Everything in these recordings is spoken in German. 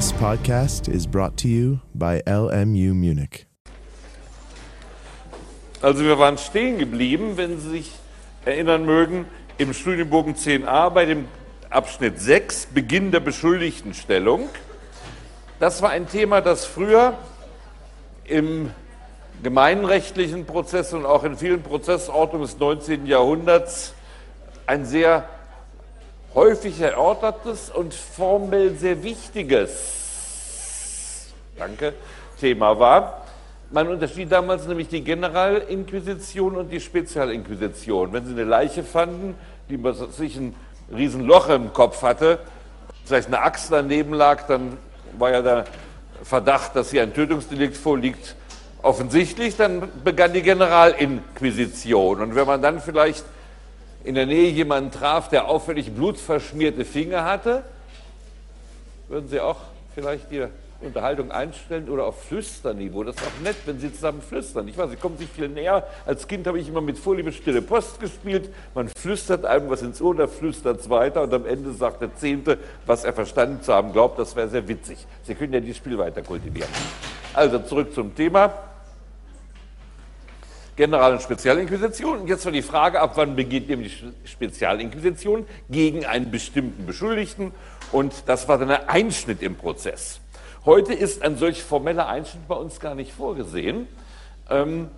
This podcast is brought to you by LMU Munich. Also wir waren stehen geblieben, wenn Sie sich erinnern mögen, im Studienbogen 10a bei dem Abschnitt 6, Beginn der Beschuldigtenstellung. Das war ein Thema, das früher im gemeinrechtlichen Prozess und auch in vielen Prozessordnungen des 19. Jahrhunderts ein sehr häufig erörtertes und formell sehr wichtiges danke, Thema war. Man unterschied damals nämlich die Generalinquisition und die Spezialinquisition. Wenn Sie eine Leiche fanden, die sich ein Riesenloch im Kopf hatte, vielleicht eine Axt daneben lag, dann war ja der Verdacht, dass hier ein Tötungsdelikt vorliegt, offensichtlich. Dann begann die Generalinquisition. Und wenn man dann vielleicht in der Nähe jemanden traf, der auffällig blutverschmierte Finger hatte, würden Sie auch vielleicht Ihre Unterhaltung einstellen oder auf Flüsterniveau. Das ist auch nett, wenn Sie zusammen flüstern. Ich weiß, Sie kommen sich viel näher. Als Kind habe ich immer mit Vorliebe Stille Post gespielt. Man flüstert einem was ins Ohr, der flüstert es weiter und am Ende sagt der Zehnte, was er verstanden zu haben glaubt. Das wäre sehr witzig. Sie können ja dieses Spiel weiter kultivieren. Also zurück zum Thema. General- und Spezialinquisition. Und jetzt war die Frage, ab wann beginnt nämlich die Spezialinquisition gegen einen bestimmten Beschuldigten. Und das war dann ein Einschnitt im Prozess. Heute ist ein solch formeller Einschnitt bei uns gar nicht vorgesehen. Ähm,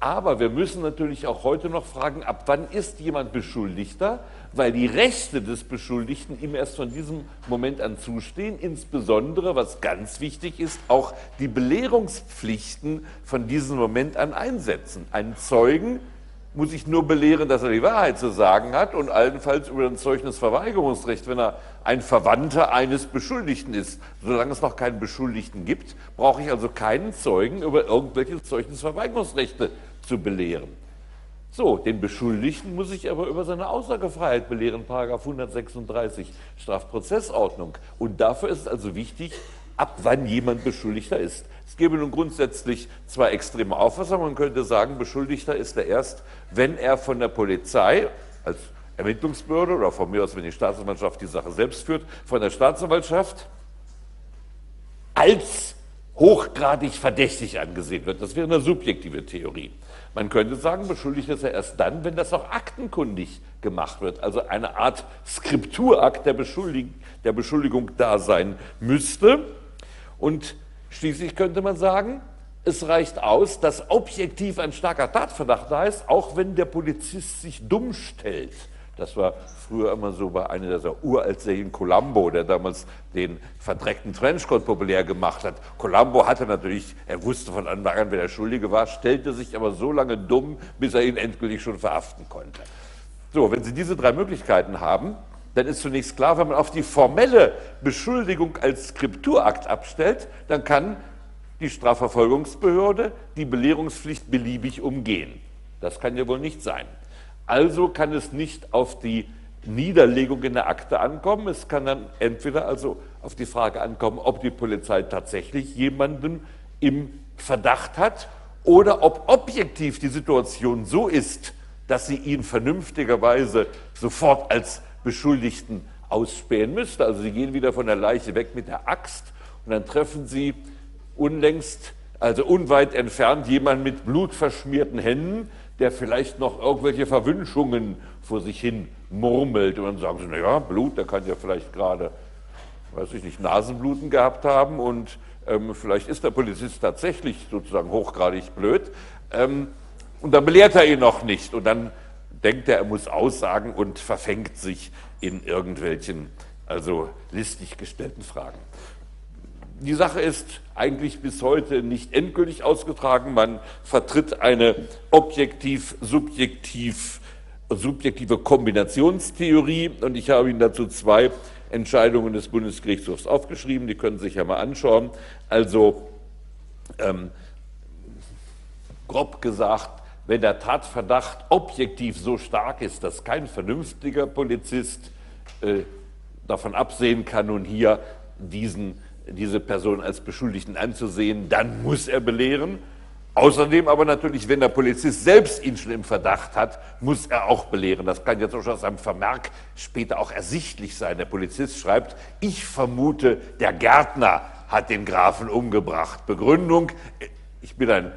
aber wir müssen natürlich auch heute noch fragen, ab wann ist jemand Beschuldigter? Weil die Rechte des Beschuldigten ihm erst von diesem Moment an zustehen, insbesondere, was ganz wichtig ist, auch die Belehrungspflichten von diesem Moment an einsetzen. Einen Zeugen muss ich nur belehren, dass er die Wahrheit zu sagen hat und allenfalls über ein Zeugnisverweigerungsrecht, wenn er ein Verwandter eines Beschuldigten ist. Solange es noch keinen Beschuldigten gibt, brauche ich also keinen Zeugen über irgendwelche Zeugnisverweigerungsrechte zu belehren. So, den Beschuldigten muss ich aber über seine Aussagefreiheit belehren, Paragraph 136 Strafprozessordnung. Und dafür ist es also wichtig, ab wann jemand Beschuldigter ist. Es gäbe nun grundsätzlich zwei extreme Auffassungen. Man könnte sagen, Beschuldigter ist er erst, wenn er von der Polizei als Ermittlungsbehörde oder von mir aus, wenn die Staatsanwaltschaft die Sache selbst führt, von der Staatsanwaltschaft als hochgradig verdächtig angesehen wird. Das wäre eine subjektive Theorie. Man könnte sagen, beschuldigt ist er erst dann, wenn das auch aktenkundig gemacht wird, also eine Art Skripturakt der, Beschuldig der Beschuldigung da sein müsste. Und schließlich könnte man sagen, es reicht aus, dass objektiv ein starker Tatverdacht da ist, auch wenn der Polizist sich dumm stellt. Das war früher immer so bei einer dieser Uraltserien Columbo, der damals den verdreckten Trenchcoat populär gemacht hat. Columbo hatte natürlich, er wusste von Anfang an, wer der Schuldige war, stellte sich aber so lange dumm, bis er ihn endgültig schon verhaften konnte. So, wenn Sie diese drei Möglichkeiten haben, dann ist zunächst klar, wenn man auf die formelle Beschuldigung als Skripturakt abstellt, dann kann die Strafverfolgungsbehörde die Belehrungspflicht beliebig umgehen. Das kann ja wohl nicht sein. Also kann es nicht auf die Niederlegung in der Akte ankommen. Es kann dann entweder also auf die Frage ankommen, ob die Polizei tatsächlich jemanden im Verdacht hat oder ob objektiv die Situation so ist, dass sie ihn vernünftigerweise sofort als Beschuldigten ausspähen müsste. Also sie gehen wieder von der Leiche weg mit der Axt und dann treffen sie unlängst, also unweit entfernt, jemanden mit blutverschmierten Händen, der vielleicht noch irgendwelche Verwünschungen vor sich hin murmelt. Und dann sagen sie, naja, Blut, der kann ja vielleicht gerade, weiß ich nicht, Nasenbluten gehabt haben und ähm, vielleicht ist der Polizist tatsächlich sozusagen hochgradig blöd. Ähm, und dann belehrt er ihn noch nicht. Und dann denkt er, er muss aussagen und verfängt sich in irgendwelchen, also listig gestellten Fragen die Sache ist eigentlich bis heute nicht endgültig ausgetragen. Man vertritt eine objektiv-subjektiv subjektive Kombinationstheorie und ich habe Ihnen dazu zwei Entscheidungen des Bundesgerichtshofs aufgeschrieben, die können Sie sich ja mal anschauen. Also ähm, grob gesagt, wenn der Tatverdacht objektiv so stark ist, dass kein vernünftiger Polizist äh, davon absehen kann, nun hier diesen diese Person als Beschuldigten anzusehen, dann muss er belehren. Außerdem aber natürlich, wenn der Polizist selbst ihn schon im Verdacht hat, muss er auch belehren. Das kann jetzt auch schon aus einem Vermerk später auch ersichtlich sein. Der Polizist schreibt, ich vermute, der Gärtner hat den Grafen umgebracht. Begründung, ich bin ein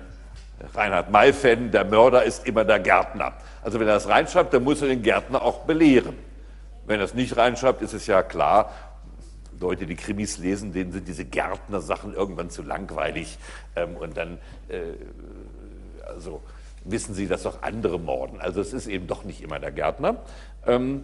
Reinhard May-Fan, der Mörder ist immer der Gärtner. Also wenn er das reinschreibt, dann muss er den Gärtner auch belehren. Wenn er es nicht reinschreibt, ist es ja klar, Leute, die Krimis lesen, denen sind diese Gärtner-Sachen irgendwann zu langweilig. Ähm, und dann äh, also wissen sie, dass auch andere morden. Also es ist eben doch nicht immer der Gärtner. Ähm,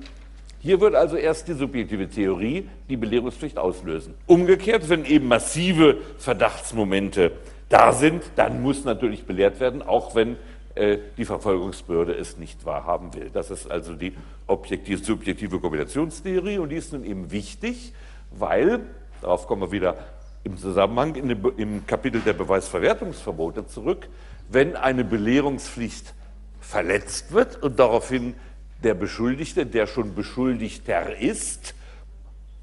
hier wird also erst die subjektive Theorie die Belehrungspflicht auslösen. Umgekehrt, wenn eben massive Verdachtsmomente da sind, dann muss natürlich belehrt werden, auch wenn äh, die Verfolgungsbehörde es nicht wahrhaben will. Das ist also die objektiv-subjektive Kombinationstheorie und die ist nun eben wichtig, weil, darauf kommen wir wieder im Zusammenhang in dem, im Kapitel der Beweisverwertungsverbote zurück, wenn eine Belehrungspflicht verletzt wird und daraufhin der Beschuldigte, der schon Beschuldigter ist,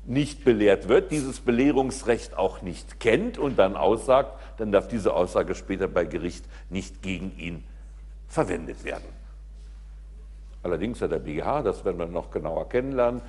nicht belehrt wird, dieses Belehrungsrecht auch nicht kennt und dann aussagt, dann darf diese Aussage später bei Gericht nicht gegen ihn verwendet werden. Allerdings hat der BGH, das werden wir noch genauer kennenlernen,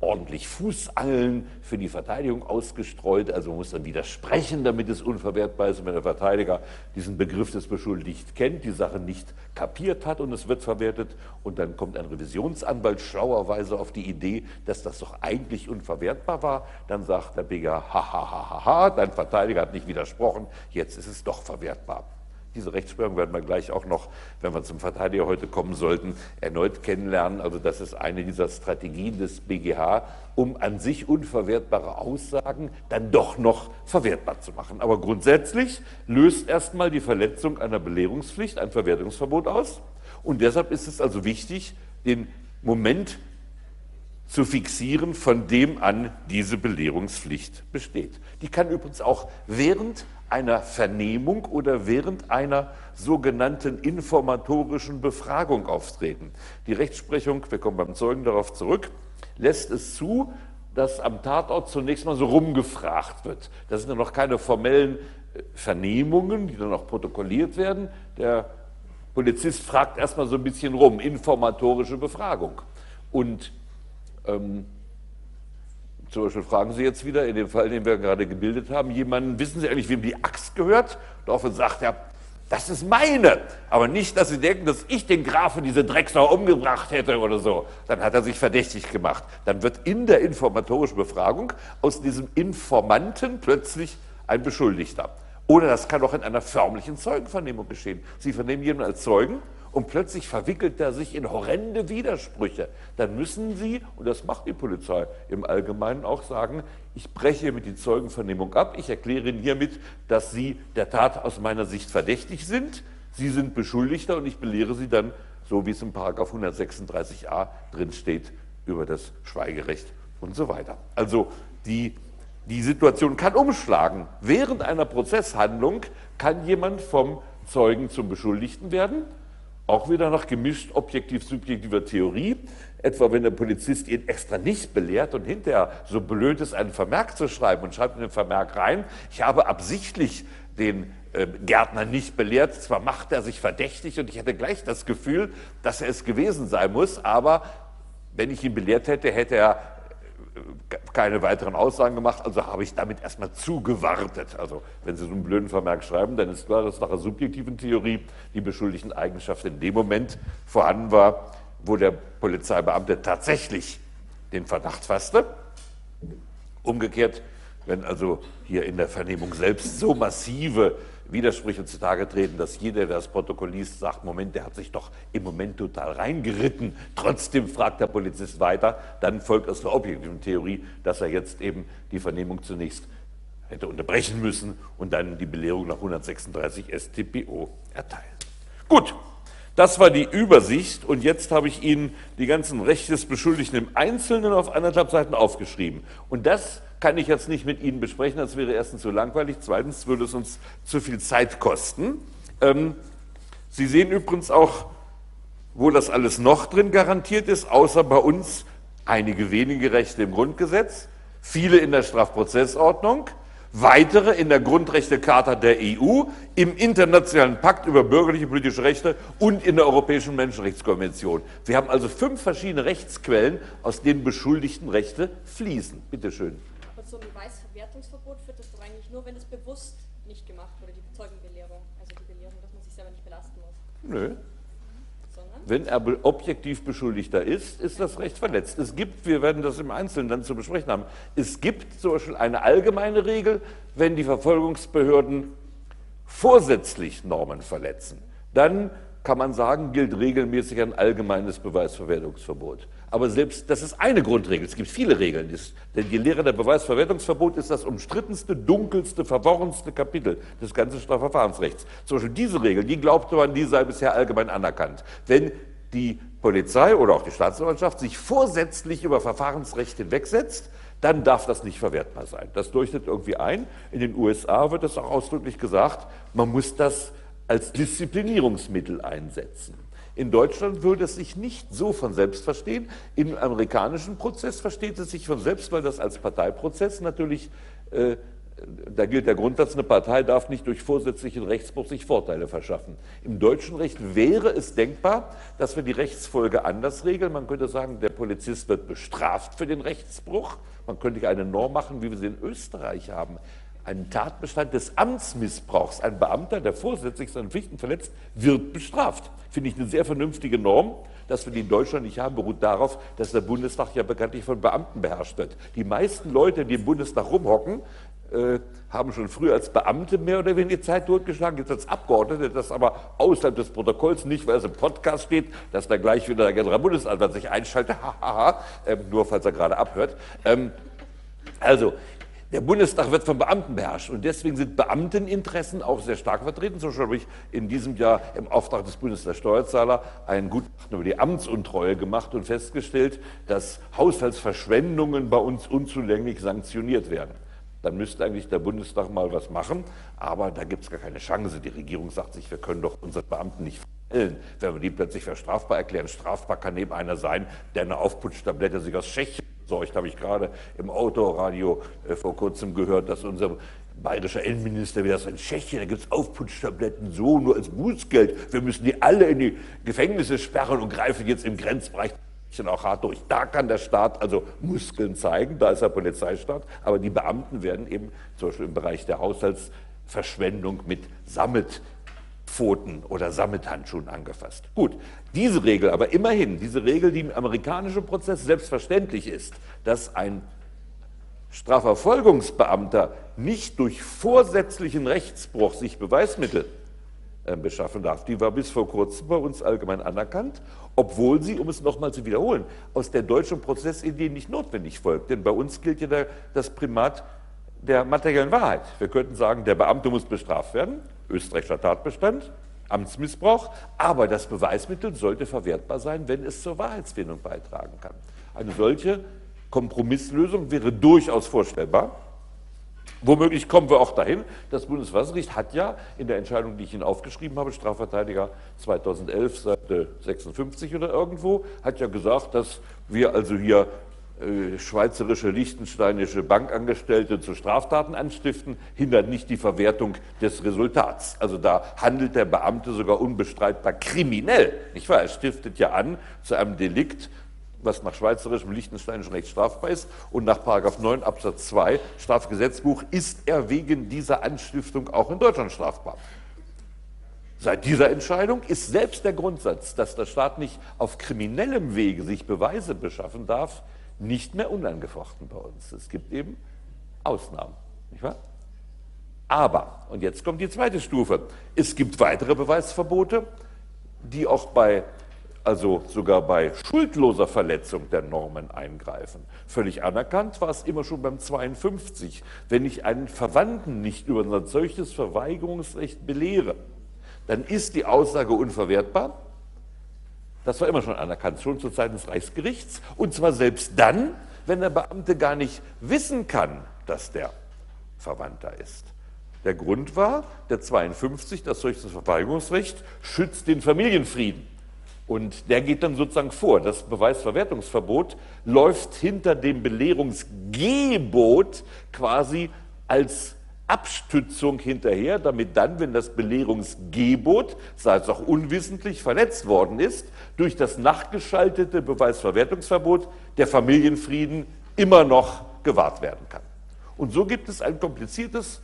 ordentlich Fußangeln für die Verteidigung ausgestreut. Also man muss dann widersprechen, damit es unverwertbar ist. Und wenn der Verteidiger diesen Begriff des Beschuldigten kennt, die Sache nicht kapiert hat und es wird verwertet und dann kommt ein Revisionsanwalt schlauerweise auf die Idee, dass das doch eigentlich unverwertbar war, dann sagt der BGH, ha, ha, ha, ha, ha, dein Verteidiger hat nicht widersprochen, jetzt ist es doch verwertbar. Diese Rechtsprechung werden wir gleich auch noch, wenn wir zum Verteidiger heute kommen sollten, erneut kennenlernen. Also das ist eine dieser Strategien des BGH, um an sich unverwertbare Aussagen dann doch noch verwertbar zu machen. Aber grundsätzlich löst erstmal die Verletzung einer Belehrungspflicht ein Verwertungsverbot aus. Und deshalb ist es also wichtig, den Moment zu fixieren, von dem an diese Belehrungspflicht besteht. Die kann übrigens auch während einer Vernehmung oder während einer sogenannten informatorischen Befragung auftreten. Die Rechtsprechung, wir kommen beim Zeugen darauf zurück, lässt es zu, dass am Tatort zunächst mal so rumgefragt wird. Das sind ja noch keine formellen äh, Vernehmungen, die dann auch protokolliert werden. Der Polizist fragt erstmal so ein bisschen rum, informatorische Befragung. Und ähm, zum Beispiel fragen Sie jetzt wieder, in dem Fall, den wir gerade gebildet haben, jemanden, wissen Sie eigentlich, wem die Axt gehört? Daraufhin sagt er, das ist meine. Aber nicht, dass Sie denken, dass ich den Grafen diese Drecksau umgebracht hätte oder so. Dann hat er sich verdächtig gemacht. Dann wird in der informatorischen Befragung aus diesem Informanten plötzlich ein Beschuldigter. Oder das kann auch in einer förmlichen Zeugenvernehmung geschehen. Sie vernehmen jemanden als Zeugen und plötzlich verwickelt er sich in horrende Widersprüche. Dann müssen Sie, und das macht die Polizei im Allgemeinen auch sagen, ich breche mit die Zeugenvernehmung ab, ich erkläre Ihnen hiermit, dass Sie der Tat aus meiner Sicht verdächtig sind, Sie sind Beschuldigter und ich belehre Sie dann, so wie es im Paragraph 136a drin steht, über das Schweigerecht und so weiter. Also die, die Situation kann umschlagen. Während einer Prozesshandlung kann jemand vom Zeugen zum Beschuldigten werden auch wieder nach gemischt objektiv-subjektiver Theorie. Etwa wenn der Polizist ihn extra nicht belehrt und hinterher so blöd ist, einen Vermerk zu schreiben und schreibt in den Vermerk rein, ich habe absichtlich den äh, Gärtner nicht belehrt, zwar macht er sich verdächtig und ich hätte gleich das Gefühl, dass er es gewesen sein muss, aber wenn ich ihn belehrt hätte, hätte er keine weiteren Aussagen gemacht, also habe ich damit erstmal zugewartet. Also wenn Sie so einen blöden Vermerk schreiben, dann ist klar, dass nach der subjektiven Theorie die beschuldigten Eigenschaft in dem Moment vorhanden war, wo der Polizeibeamte tatsächlich den Verdacht fasste. Umgekehrt, wenn also hier in der Vernehmung selbst so massive Widersprüche zutage treten, dass jeder, der das Protokoll liest, sagt, Moment, der hat sich doch im Moment total reingeritten. Trotzdem fragt der Polizist weiter. Dann folgt aus der objektiven Theorie, dass er jetzt eben die Vernehmung zunächst hätte unterbrechen müssen und dann die Belehrung nach 136 StPO erteilen. Gut, das war die Übersicht und jetzt habe ich Ihnen die ganzen Rechte des Beschuldigten im Einzelnen auf anderthalb Seiten aufgeschrieben. Und das kann ich jetzt nicht mit Ihnen besprechen, das wäre erstens zu langweilig, zweitens würde es uns zu viel Zeit kosten. Ähm, Sie sehen übrigens auch, wo das alles noch drin garantiert ist, außer bei uns einige wenige Rechte im Grundgesetz, viele in der Strafprozessordnung, weitere in der Grundrechtecharta der EU, im Internationalen Pakt über bürgerliche und politische Rechte und in der Europäischen Menschenrechtskonvention. Wir haben also fünf verschiedene Rechtsquellen, aus denen beschuldigten Rechte fließen. Bitte schön. So ein Beweisverwertungsverbot führt das doch eigentlich nur, wenn es bewusst nicht gemacht wurde, die Zeugenbelehrung, also die Belehrung, dass man sich selber nicht belasten muss. Nö. Sondern? Wenn er objektiv Beschuldigter ist, ist das Recht verletzt. Es gibt, wir werden das im Einzelnen dann zu besprechen haben, es gibt zum Beispiel eine allgemeine Regel, wenn die Verfolgungsbehörden vorsätzlich Normen verletzen, dann kann man sagen, gilt regelmäßig ein allgemeines Beweisverwertungsverbot. Aber selbst, das ist eine Grundregel, es gibt viele Regeln. Denn die Lehre der Beweisverwertungsverbot ist das umstrittenste, dunkelste, verworrenste Kapitel des ganzen Strafverfahrensrechts. Zum Beispiel diese Regel, die glaubte man, die sei bisher allgemein anerkannt. Wenn die Polizei oder auch die Staatsanwaltschaft sich vorsätzlich über Verfahrensrecht hinwegsetzt, dann darf das nicht verwertbar sein. Das leuchtet irgendwie ein. In den USA wird das auch ausdrücklich gesagt, man muss das als Disziplinierungsmittel einsetzen. In Deutschland würde es sich nicht so von selbst verstehen. Im amerikanischen Prozess versteht es sich von selbst, weil das als Parteiprozess natürlich, äh, da gilt der Grundsatz, eine Partei darf nicht durch vorsätzlichen Rechtsbruch sich Vorteile verschaffen. Im deutschen Recht wäre es denkbar, dass wir die Rechtsfolge anders regeln. Man könnte sagen, der Polizist wird bestraft für den Rechtsbruch. Man könnte eine Norm machen, wie wir sie in Österreich haben einen Tatbestand des Amtsmissbrauchs. Ein Beamter, der vorsätzlich seine Pflichten verletzt, wird bestraft. Finde ich eine sehr vernünftige Norm. Dass wir die in Deutschland nicht haben, beruht darauf, dass der Bundestag ja bekanntlich von Beamten beherrscht wird. Die meisten Leute, die im Bundestag rumhocken, äh, haben schon früher als Beamte mehr oder weniger Zeit durchgeschlagen, jetzt als Abgeordnete, das aber außerhalb des Protokolls nicht, weil es im Podcast steht, dass da gleich wieder der Generalbundesanwalt sich einschaltet, hahaha, ähm, nur falls er gerade abhört. Ähm, also, der Bundestag wird von Beamten beherrscht und deswegen sind Beamteninteressen auch sehr stark vertreten. Beispiel habe ich in diesem Jahr im Auftrag des Bundes der Steuerzahler ein Gutachten über die Amtsuntreue gemacht und festgestellt, dass Haushaltsverschwendungen bei uns unzulänglich sanktioniert werden. Dann müsste eigentlich der Bundestag mal was machen, aber da gibt es gar keine Chance. Die Regierung sagt sich, wir können doch unsere Beamten nicht wenn wir die plötzlich für strafbar erklären. Strafbar kann eben einer sein, der eine Aufputschtablette sich aus Tschechien besorgt. Habe ich gerade im Autoradio äh, vor kurzem gehört, dass unser bayerischer Innenminister wieder sagt, in Tschechien, da gibt es Aufputschtabletten so nur als Bußgeld. Wir müssen die alle in die Gefängnisse sperren und greifen jetzt im Grenzbereich auch hart durch. Da kann der Staat also Muskeln zeigen, da ist der Polizeistaat, aber die Beamten werden eben zum Beispiel im Bereich der Haushaltsverschwendung mit Sammetpfoten oder Sammethandschuhen angefasst. Gut, diese Regel aber immerhin, diese Regel, die im amerikanischen Prozess selbstverständlich ist, dass ein Strafverfolgungsbeamter nicht durch vorsätzlichen Rechtsbruch sich Beweismittel äh, beschaffen darf. Die war bis vor kurzem bei uns allgemein anerkannt, obwohl sie, um es nochmal zu wiederholen, aus der deutschen Prozessidee nicht notwendig folgt. Denn bei uns gilt ja der, das Primat der materiellen Wahrheit. Wir könnten sagen, der Beamte muss bestraft werden, österreichischer Tatbestand, Amtsmissbrauch, aber das Beweismittel sollte verwertbar sein, wenn es zur Wahrheitsfindung beitragen kann. Eine solche Kompromisslösung wäre durchaus vorstellbar. Womöglich kommen wir auch dahin. Das Bundesverfassungsgericht hat ja in der Entscheidung, die ich Ihnen aufgeschrieben habe, Strafverteidiger 2011, Seite 56 oder irgendwo, hat ja gesagt, dass wir also hier schweizerische, liechtensteinische Bankangestellte zu Straftaten anstiften, hindert nicht die Verwertung des Resultats. Also da handelt der Beamte sogar unbestreitbar kriminell. Nicht wahr? Er stiftet ja an zu einem Delikt, was nach schweizerischem, liechtensteinischen Recht strafbar ist. Und nach 9 Absatz 2 Strafgesetzbuch ist er wegen dieser Anstiftung auch in Deutschland strafbar. Seit dieser Entscheidung ist selbst der Grundsatz, dass der Staat nicht auf kriminellem Wege sich Beweise beschaffen darf, nicht mehr unangefochten bei uns. Es gibt eben Ausnahmen. Nicht wahr? Aber, und jetzt kommt die zweite Stufe, es gibt weitere Beweisverbote, die auch bei also sogar bei schuldloser Verletzung der Normen eingreifen. Völlig anerkannt war es immer schon beim 52. Wenn ich einen Verwandten nicht über ein solches Verweigerungsrecht belehre, dann ist die Aussage unverwertbar. Das war immer schon anerkannt, schon zur Zeit des Reichsgerichts. Und zwar selbst dann, wenn der Beamte gar nicht wissen kann, dass der Verwandter ist. Der Grund war, der 52, das solches Verweigerungsrecht schützt den Familienfrieden. Und der geht dann sozusagen vor. Das Beweisverwertungsverbot läuft hinter dem Belehrungsgebot quasi als Abstützung hinterher, damit dann, wenn das Belehrungsgebot, sei es auch unwissentlich, verletzt worden ist, durch das nachgeschaltete Beweisverwertungsverbot der Familienfrieden immer noch gewahrt werden kann. Und so gibt es ein kompliziertes,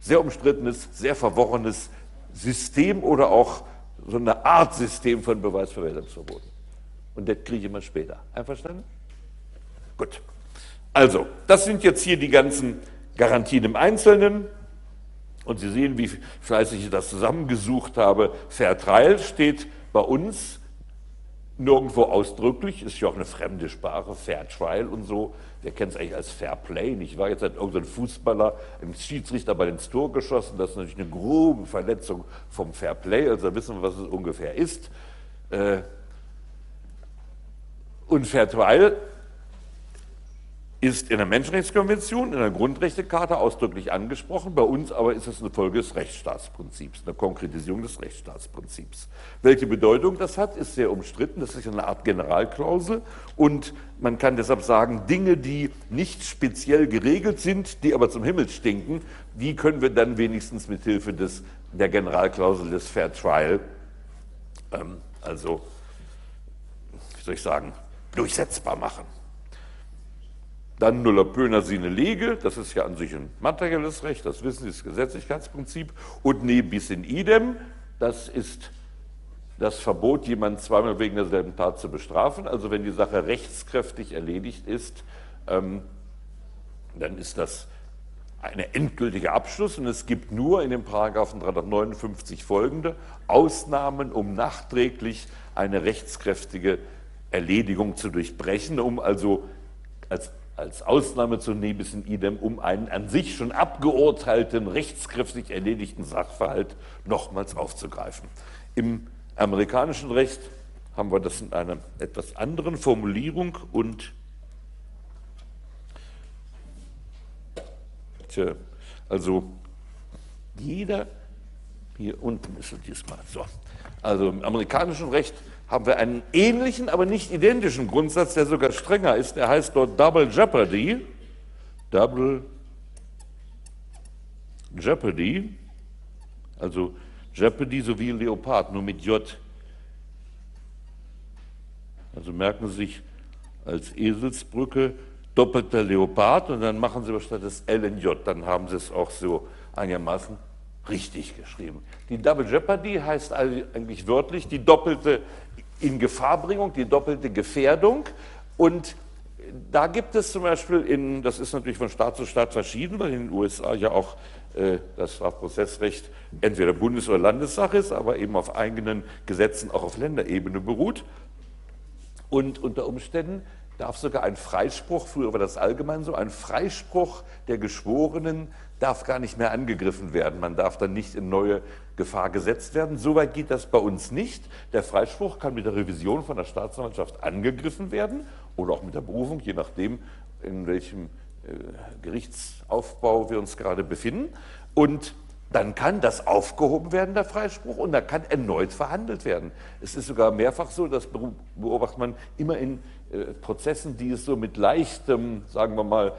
sehr umstrittenes, sehr verworrenes System oder auch so eine Art System von Beweisverwertungsverboten. Und das kriege ich immer später. Einverstanden? Gut. Also, das sind jetzt hier die ganzen Garantien im Einzelnen. Und Sie sehen, wie fleißig ich das zusammengesucht habe. Fair Trial steht bei uns nirgendwo ausdrücklich, ist ja auch eine fremde Sprache, Fair Trial und so. Wer kennt es eigentlich als Fair Play? Ich war jetzt hat irgendein Fußballer, ein Schiedsrichter bei ins Tor geschossen. Das ist natürlich eine grobe Verletzung vom Fair Play. Also wissen wir, was es ungefähr ist. Äh, und Fair Trial ist in der Menschenrechtskonvention, in der Grundrechtecharta ausdrücklich angesprochen. Bei uns aber ist es eine Folge des Rechtsstaatsprinzips, eine Konkretisierung des Rechtsstaatsprinzips. Welche Bedeutung das hat, ist sehr umstritten. Das ist eine Art Generalklausel und man kann deshalb sagen, Dinge, die nicht speziell geregelt sind, die aber zum Himmel stinken, die können wir dann wenigstens mit Hilfe der Generalklausel des Fair Trial, ähm, also, wie soll ich sagen, durchsetzbar machen. Dann nulla pöner sine lege, das ist ja an sich ein materielles Recht, das wissen Sie, das Gesetzlichkeitsprinzip. Und ne bis in idem, das ist das Verbot, jemanden zweimal wegen derselben Tat zu bestrafen. Also wenn die Sache rechtskräftig erledigt ist, ähm, dann ist das ein endgültiger Abschluss und es gibt nur in dem Paragraphen 359 folgende Ausnahmen, um nachträglich eine rechtskräftige Erledigung zu durchbrechen, um also als als Ausnahme zu nebis in idem, um einen an sich schon abgeurteilten, rechtskräftig erledigten Sachverhalt nochmals aufzugreifen. Im amerikanischen Recht haben wir das in einer etwas anderen Formulierung und tja, also jeder, hier unten ist es diesmal so, also im amerikanischen Recht haben wir einen ähnlichen, aber nicht identischen Grundsatz, der sogar strenger ist. Der heißt dort Double Jeopardy. Double Jeopardy. Also Jeopardy sowie Leopard, nur mit J. Also merken Sie sich als Eselsbrücke doppelter Leopard und dann machen Sie aber statt des L in J. Dann haben Sie es auch so einigermaßen richtig geschrieben. Die Double Jeopardy heißt eigentlich wörtlich die doppelte Ingefahrbringung, die doppelte Gefährdung. Und da gibt es zum Beispiel, in, das ist natürlich von Staat zu Staat verschieden, weil in den USA ja auch äh, das Strafprozessrecht entweder Bundes- oder Landessache ist, aber eben auf eigenen Gesetzen auch auf Länderebene beruht. Und unter Umständen darf sogar ein Freispruch, früher war das allgemein so, ein Freispruch der Geschworenen darf gar nicht mehr angegriffen werden. Man darf dann nicht in neue Gefahr gesetzt werden. Soweit geht das bei uns nicht. Der Freispruch kann mit der Revision von der Staatsanwaltschaft angegriffen werden oder auch mit der Berufung, je nachdem, in welchem äh, Gerichtsaufbau wir uns gerade befinden. Und dann kann das aufgehoben werden, der Freispruch, und dann kann erneut verhandelt werden. Es ist sogar mehrfach so, das beobachtet man immer in äh, Prozessen, die es so mit leichtem, sagen wir mal,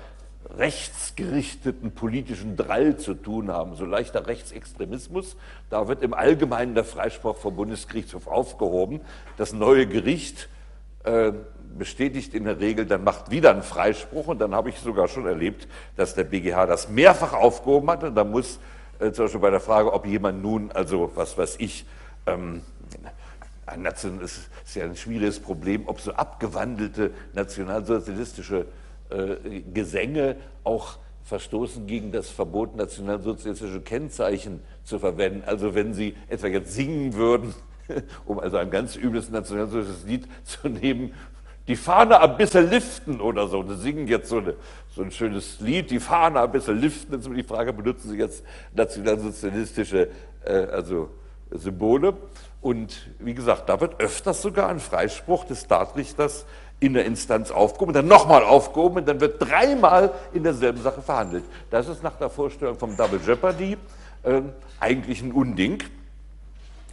rechtsgerichteten politischen Drall zu tun haben, so leichter Rechtsextremismus. Da wird im Allgemeinen der Freispruch vom Bundesgerichtshof aufgehoben. Das neue Gericht äh, bestätigt in der Regel, dann macht wieder einen Freispruch und dann habe ich sogar schon erlebt, dass der BGH das mehrfach aufgehoben hat und da muss äh, zum Beispiel bei der Frage, ob jemand nun, also was weiß ich, ähm, ein Nation, es ist ja ein schwieriges Problem, ob so abgewandelte nationalsozialistische äh, Gesänge auch verstoßen gegen das Verbot, nationalsozialistische Kennzeichen zu verwenden. Also wenn Sie etwa jetzt singen würden, um also ein ganz übles nationalsozialistisches Lied zu nehmen, die Fahne ein bisschen liften oder so. Sie singen jetzt so, eine, so ein schönes Lied, die Fahne ein bisschen liften. Jetzt die Frage, benutzen Sie jetzt nationalsozialistische äh, also Symbole? Und wie gesagt, da wird öfters sogar ein Freispruch des Staatsrichters in der Instanz aufgehoben, dann nochmal aufgehoben und dann wird dreimal in derselben Sache verhandelt. Das ist nach der Vorstellung vom Double Jeopardy äh, eigentlich ein Unding.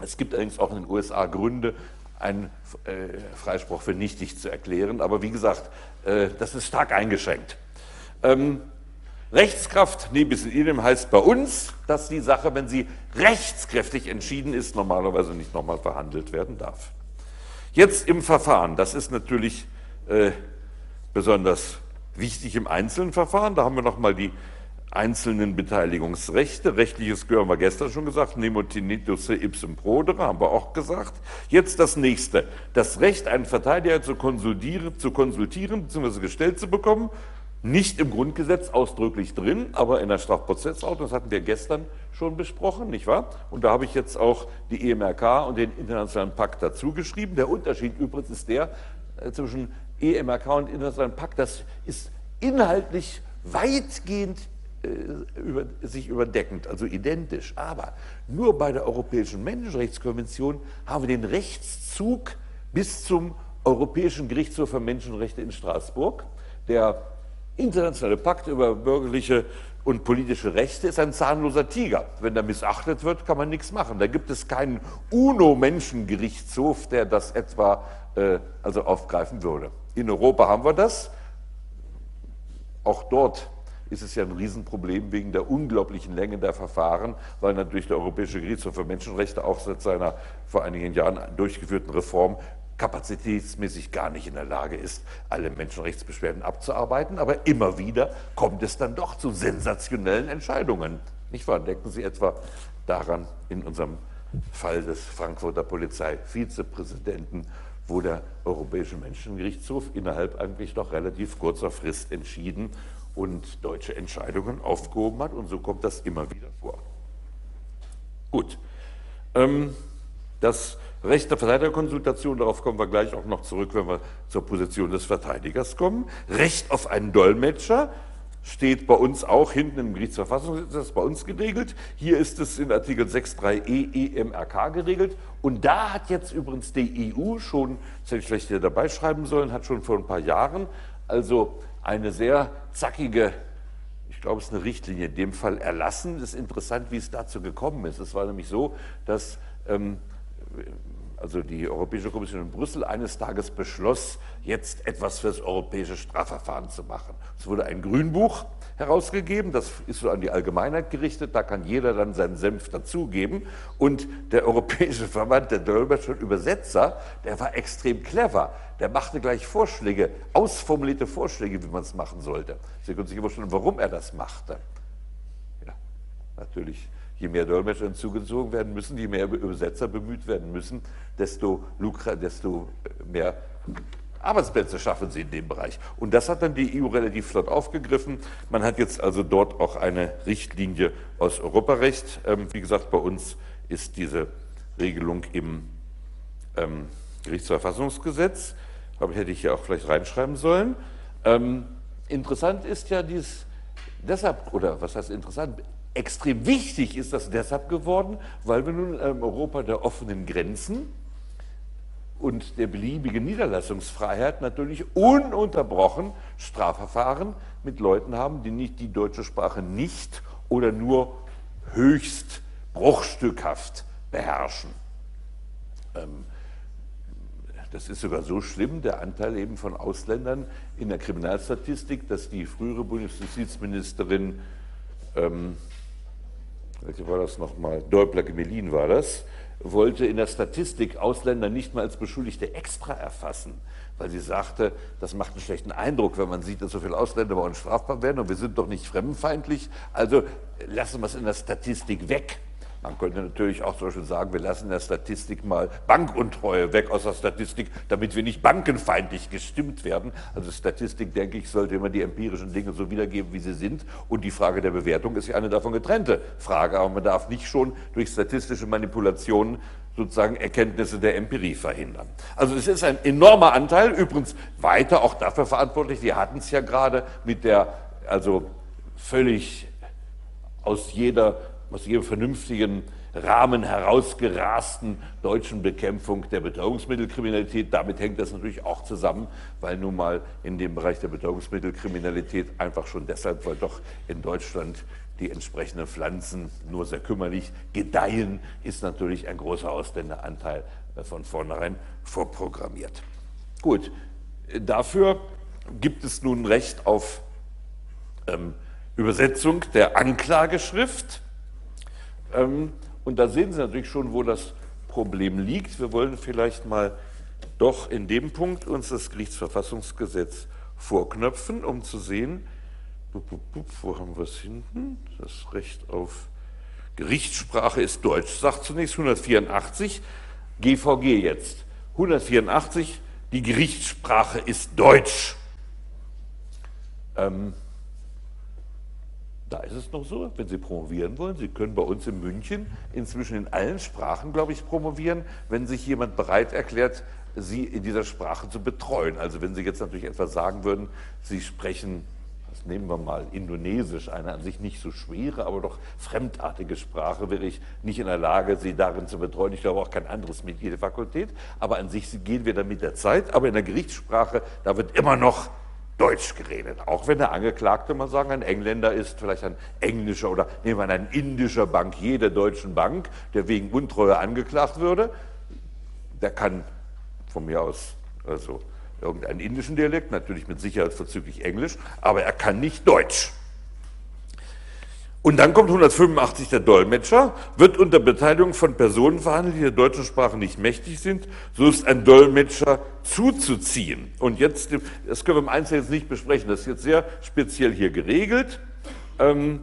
Es gibt allerdings auch in den USA Gründe, einen äh, Freispruch für nichtig zu erklären, aber wie gesagt, äh, das ist stark eingeschränkt. Ähm, Rechtskraft nebis in idem heißt bei uns, dass die Sache, wenn sie rechtskräftig entschieden ist, normalerweise nicht nochmal verhandelt werden darf. Jetzt im Verfahren, das ist natürlich äh, besonders wichtig im einzelnen Verfahren, da haben wir nochmal die einzelnen Beteiligungsrechte. Rechtliches Gehör haben wir gestern schon gesagt, nemo tinnitus ipsum prodere, haben wir auch gesagt. Jetzt das nächste, das Recht, einen Verteidiger zu konsultieren, zu konsultieren bzw. gestellt zu bekommen, nicht im Grundgesetz ausdrücklich drin, aber in der Strafprozessordnung, das hatten wir gestern schon besprochen, nicht wahr? Und da habe ich jetzt auch die EMRK und den Internationalen Pakt dazu geschrieben. Der Unterschied übrigens ist der äh, zwischen EMRK und Internationalen Pakt, das ist inhaltlich weitgehend äh, über, sich überdeckend, also identisch. Aber nur bei der Europäischen Menschenrechtskonvention haben wir den Rechtszug bis zum Europäischen Gerichtshof für Menschenrechte in Straßburg. Der internationale Pakt über bürgerliche und politische Rechte ist ein zahnloser Tiger. Wenn der missachtet wird, kann man nichts machen. Da gibt es keinen UNO-Menschengerichtshof, der das etwa äh, also aufgreifen würde. In Europa haben wir das. Auch dort ist es ja ein Riesenproblem wegen der unglaublichen Länge der Verfahren, weil natürlich der Europäische Gerichtshof für Menschenrechte auch seit seiner vor einigen Jahren durchgeführten Reform kapazitätsmäßig gar nicht in der Lage ist, alle Menschenrechtsbeschwerden abzuarbeiten. Aber immer wieder kommt es dann doch zu sensationellen Entscheidungen. Nicht wahr? Denken Sie etwa daran in unserem Fall des Frankfurter Polizeivizepräsidenten, wo der Europäische Menschengerichtshof innerhalb eigentlich doch relativ kurzer Frist entschieden und deutsche Entscheidungen aufgehoben hat. Und so kommt das immer wieder vor. Gut. Ähm, das Recht der Verteidigerkonsultation, darauf kommen wir gleich auch noch zurück, wenn wir zur Position des Verteidigers kommen. Recht auf einen Dolmetscher steht bei uns auch hinten im Gerichtsverfassungsgesetz, bei uns geregelt. Hier ist es in Artikel 6.3e EMRK geregelt. Und da hat jetzt übrigens die EU schon, das hätte ich vielleicht hier dabei schreiben sollen, hat schon vor ein paar Jahren also eine sehr zackige, ich glaube, es ist eine Richtlinie in dem Fall erlassen. Es ist interessant, wie es dazu gekommen ist. Es war nämlich so, dass ähm, also die Europäische Kommission in Brüssel eines Tages beschloss, jetzt etwas für das europäische Strafverfahren zu machen. Es wurde ein Grünbuch herausgegeben, das ist so an die Allgemeinheit gerichtet, da kann jeder dann seinen Senf dazugeben. Und der Europäische Verband der Dolmetscher und Übersetzer, der war extrem clever. Der machte gleich Vorschläge, ausformulierte Vorschläge, wie man es machen sollte. Sie können sich vorstellen, warum er das machte. Ja, natürlich je mehr Dolmetscher hinzugezogen werden müssen, je mehr Übersetzer bemüht werden müssen, desto, desto mehr Arbeitsplätze schaffen sie in dem Bereich. Und das hat dann die EU relativ flott aufgegriffen. Man hat jetzt also dort auch eine Richtlinie aus Europarecht. Ähm, wie gesagt, bei uns ist diese Regelung im ähm, Gerichtsverfassungsgesetz. Aber hätte ich ja auch vielleicht reinschreiben sollen. Ähm, interessant ist ja dies deshalb, oder was heißt interessant? Extrem wichtig ist das deshalb geworden, weil wir nun in Europa der offenen Grenzen und der beliebigen Niederlassungsfreiheit natürlich ununterbrochen Strafverfahren mit Leuten haben, die nicht die deutsche Sprache nicht oder nur höchst bruchstückhaft beherrschen. Ähm, das ist sogar so schlimm, der Anteil eben von Ausländern in der Kriminalstatistik, dass die frühere Bundesjustizministerin, ähm, welche war das nochmal, Däubler-Gemelin war das, wollte in der Statistik Ausländer nicht mal als Beschuldigte extra erfassen, weil sie sagte, das macht einen schlechten Eindruck, wenn man sieht, dass so viele Ausländer bei uns strafbar werden und wir sind doch nicht fremdenfeindlich, also lassen wir es in der Statistik weg. Man könnte natürlich auch zum Beispiel sagen, wir lassen der Statistik mal Bankuntreue weg aus der Statistik, damit wir nicht bankenfeindlich gestimmt werden. Also Statistik, denke ich, sollte immer die empirischen Dinge so wiedergeben, wie sie sind. Und die Frage der Bewertung ist ja eine davon getrennte Frage. Aber man darf nicht schon durch statistische Manipulationen sozusagen Erkenntnisse der Empirie verhindern. Also es ist ein enormer Anteil, übrigens weiter auch dafür verantwortlich, wir hatten es ja gerade mit der also völlig aus jeder aus ihrem vernünftigen Rahmen herausgerasten deutschen Bekämpfung der Betäubungsmittelkriminalität. Damit hängt das natürlich auch zusammen, weil nun mal in dem Bereich der Betäubungsmittelkriminalität einfach schon deshalb, weil doch in Deutschland die entsprechenden Pflanzen nur sehr kümmerlich gedeihen, ist natürlich ein großer Ausländeranteil von vornherein vorprogrammiert. Gut, dafür gibt es nun Recht auf ähm, Übersetzung der Anklageschrift. Ähm, und da sehen Sie natürlich schon, wo das Problem liegt. Wir wollen vielleicht mal doch in dem Punkt uns das Gerichtsverfassungsgesetz vorknöpfen, um zu sehen, wo haben wir es hinten? Das Recht auf Gerichtssprache ist Deutsch. Sagt zunächst 184, GVG jetzt. 184, die Gerichtssprache ist Deutsch. Ähm, da ist es noch so, wenn Sie promovieren wollen, Sie können bei uns in München inzwischen in allen Sprachen, glaube ich, promovieren, wenn sich jemand bereit erklärt, Sie in dieser Sprache zu betreuen. Also wenn Sie jetzt natürlich etwas sagen würden, Sie sprechen, das nehmen wir mal, Indonesisch, eine an sich nicht so schwere, aber doch fremdartige Sprache, wäre ich nicht in der Lage, Sie darin zu betreuen. Ich glaube auch kein anderes Mitglied der Fakultät. Aber an sich gehen wir dann mit der Zeit. Aber in der Gerichtssprache, da wird immer noch Deutsch geredet. Auch wenn der Angeklagte, mal sagen, ein Engländer ist, vielleicht ein englischer oder nehmen wir ein indischer Bankier der Deutschen Bank, der wegen Untreue angeklagt würde, der kann von mir aus also irgendeinen indischen Dialekt, natürlich mit Sicherheit verzüglich Englisch, aber er kann nicht Deutsch. Und dann kommt 185 der Dolmetscher, wird unter Beteiligung von Personen verhandelt, die der deutschen Sprache nicht mächtig sind, so ist ein Dolmetscher zuzuziehen. Und jetzt, das können wir im Einzelnen jetzt nicht besprechen, das ist jetzt sehr speziell hier geregelt ähm,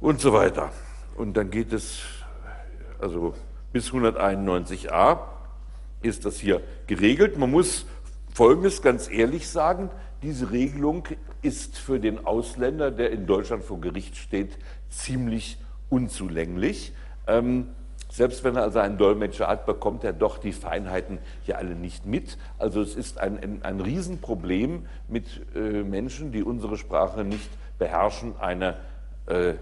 und so weiter. Und dann geht es, also bis 191a ist das hier geregelt. Man muss Folgendes ganz ehrlich sagen, diese Regelung ist für den Ausländer, der in Deutschland vor Gericht steht, ziemlich unzulänglich. Ähm, selbst wenn er also einen Dolmetscher hat, bekommt er doch die Feinheiten hier alle nicht mit. Also es ist ein, ein, ein Riesenproblem mit äh, Menschen, die unsere Sprache nicht beherrschen, eine äh,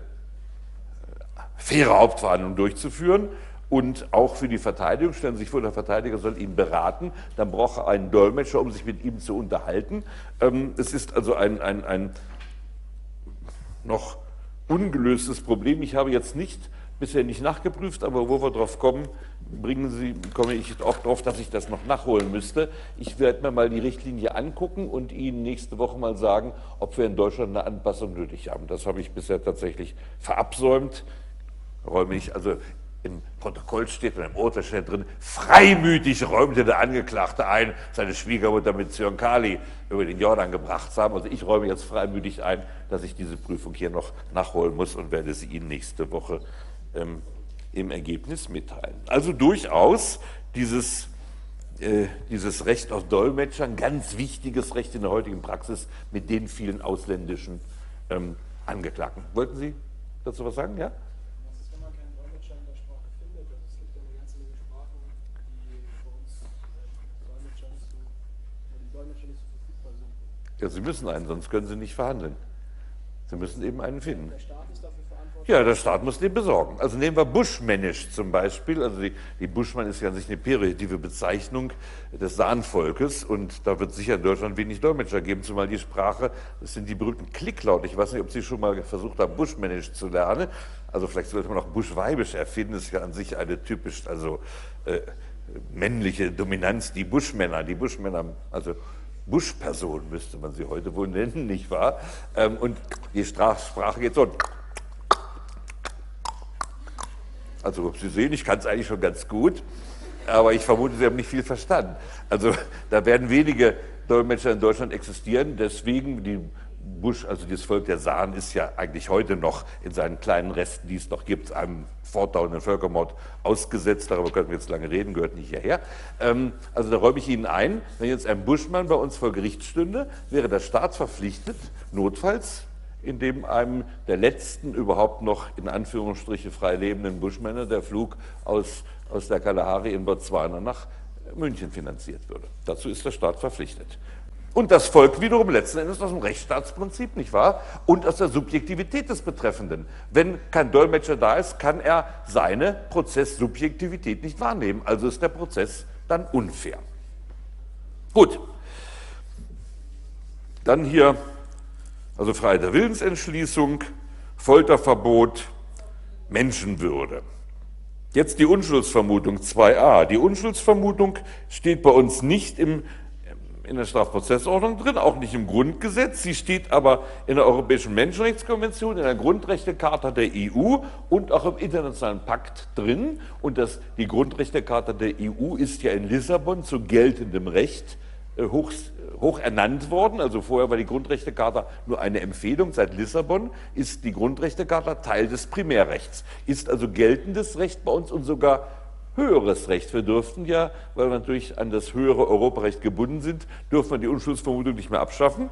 faire Hauptverhandlung durchzuführen und auch für die Verteidigung, stellen Sie sich vor, der Verteidiger soll ihn beraten, dann braucht er einen Dolmetscher, um sich mit ihm zu unterhalten. Ähm, es ist also ein, ein, ein noch ungelöstes Problem. Ich habe jetzt nicht, bisher nicht nachgeprüft, aber wo wir drauf kommen, bringen Sie, komme ich auch darauf, dass ich das noch nachholen müsste. Ich werde mir mal die Richtlinie angucken und Ihnen nächste Woche mal sagen, ob wir in Deutschland eine Anpassung nötig haben. Das habe ich bisher tatsächlich verabsäumt räume ich, also im Protokoll steht und im Urteil steht drin, freimütig räumte der Angeklagte ein, seine Schwiegermutter mit Zyankali über den Jordan gebracht zu haben. Also ich räume jetzt freimütig ein, dass ich diese Prüfung hier noch nachholen muss und werde sie Ihnen nächste Woche ähm, im Ergebnis mitteilen. Also durchaus dieses, äh, dieses Recht auf Dolmetschern, ganz wichtiges Recht in der heutigen Praxis mit den vielen ausländischen ähm, Angeklagten. Wollten Sie dazu was sagen? Ja? Ja, Sie müssen einen, sonst können Sie nicht verhandeln. Sie müssen eben einen finden. Der Staat ist dafür verantwortlich? Ja, der Staat muss den besorgen. Also nehmen wir Bushmanisch zum Beispiel. Also die, die Bushman ist ja an sich eine pejorative Bezeichnung des Sahnvolkes und da wird sicher in Deutschland wenig Dolmetscher geben, zumal die Sprache, das sind die berühmten Klicklaute. Ich weiß nicht, ob Sie schon mal versucht haben, Bushmanisch zu lernen. Also vielleicht sollte man auch Buschweibisch erfinden. Das ist ja an sich eine typisch, also äh, männliche Dominanz. Die Buschmänner, die Buschmänner, also Buschperson müsste man sie heute wohl nennen, nicht wahr? Ähm, und die Sprache geht so. Also Sie sehen, ich kann es eigentlich schon ganz gut, aber ich vermute, Sie haben nicht viel verstanden. Also da werden wenige Dolmetscher in Deutschland existieren, deswegen die Bush, also das Volk der Saan, ist ja eigentlich heute noch in seinen kleinen Resten, die es noch gibt, einem fortdauernden Völkermord ausgesetzt. Darüber könnten wir jetzt lange reden, gehört nicht hierher. Ähm, also da räume ich Ihnen ein, wenn jetzt ein Buschmann bei uns vor Gericht stünde, wäre der Staat verpflichtet, notfalls, indem einem der letzten überhaupt noch in Anführungsstriche frei lebenden Buschmänner der Flug aus, aus der Kalahari in Botswana nach München finanziert würde. Dazu ist der Staat verpflichtet. Und das folgt wiederum letzten Endes aus dem Rechtsstaatsprinzip, nicht wahr? Und aus der Subjektivität des Betreffenden. Wenn kein Dolmetscher da ist, kann er seine Prozesssubjektivität nicht wahrnehmen. Also ist der Prozess dann unfair. Gut. Dann hier, also Freiheit der Willensentschließung, Folterverbot, Menschenwürde. Jetzt die Unschuldsvermutung 2a. Die Unschuldsvermutung steht bei uns nicht im in der Strafprozessordnung drin, auch nicht im Grundgesetz. Sie steht aber in der Europäischen Menschenrechtskonvention, in der Grundrechtecharta der EU und auch im Internationalen Pakt drin. Und das, die Grundrechtecharta der EU ist ja in Lissabon zu geltendem Recht äh, hoch, hoch ernannt worden. Also vorher war die Grundrechtecharta nur eine Empfehlung. Seit Lissabon ist die Grundrechtecharta Teil des Primärrechts, ist also geltendes Recht bei uns und sogar höheres Recht. Wir dürften ja, weil wir natürlich an das höhere Europarecht gebunden sind, dürfen wir die Unschuldsvermutung nicht mehr abschaffen.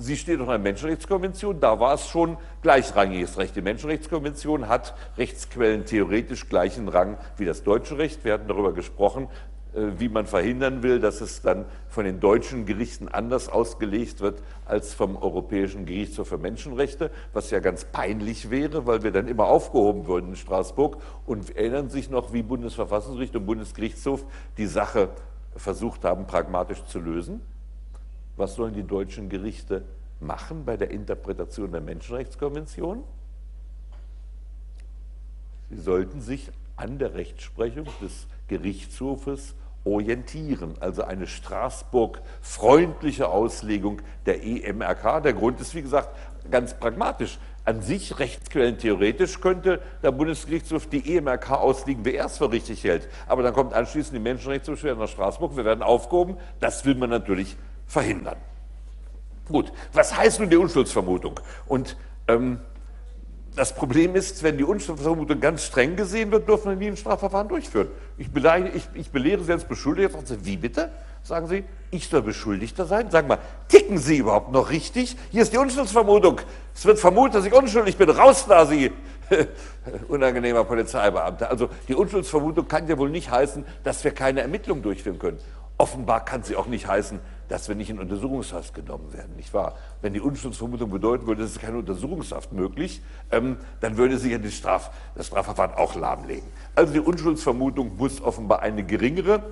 Sie steht unter der Menschenrechtskonvention, da war es schon gleichrangiges Recht. Die Menschenrechtskonvention hat Rechtsquellen theoretisch gleichen Rang wie das deutsche Recht. Wir hatten darüber gesprochen, wie man verhindern will, dass es dann von den deutschen Gerichten anders ausgelegt wird als vom Europäischen Gerichtshof für Menschenrechte, was ja ganz peinlich wäre, weil wir dann immer aufgehoben würden in Straßburg und erinnern sich noch, wie Bundesverfassungsgericht und Bundesgerichtshof die Sache versucht haben, pragmatisch zu lösen. Was sollen die deutschen Gerichte machen bei der Interpretation der Menschenrechtskonvention? Sie sollten sich an der Rechtsprechung des Gerichtshofes orientieren, also eine Straßburg-freundliche Auslegung der EMRK. Der Grund ist, wie gesagt, ganz pragmatisch. An sich Rechtsquellen theoretisch könnte der Bundesgerichtshof die EMRK auslegen, wer er es für richtig hält. Aber dann kommt anschließend die Menschenrechtsbeschwerde nach Straßburg, wir werden aufgehoben. Das will man natürlich verhindern. Gut, was heißt nun die Unschuldsvermutung? Und ähm, das Problem ist, wenn die Unschuldsvermutung ganz streng gesehen wird, dürfen wir nie ein Strafverfahren durchführen. Ich, beleidige, ich, ich belehre Sie als Beschuldigter. Sagen Sie, wie bitte? Sagen Sie, ich soll Beschuldigter sein? Sagen wir, ticken Sie überhaupt noch richtig? Hier ist die Unschuldsvermutung. Es wird vermutet, dass ich unschuldig bin. Raus da, Sie unangenehmer Polizeibeamter. Also die Unschuldsvermutung kann ja wohl nicht heißen, dass wir keine Ermittlung durchführen können. Offenbar kann sie auch nicht heißen, dass wir nicht in Untersuchungshaft genommen werden, nicht wahr? Wenn die Unschuldsvermutung bedeuten würde, es ist keine Untersuchungshaft möglich, ähm, dann würde sich ja Straf, das Strafverfahren auch lahmlegen. Also die Unschuldsvermutung muss offenbar eine geringere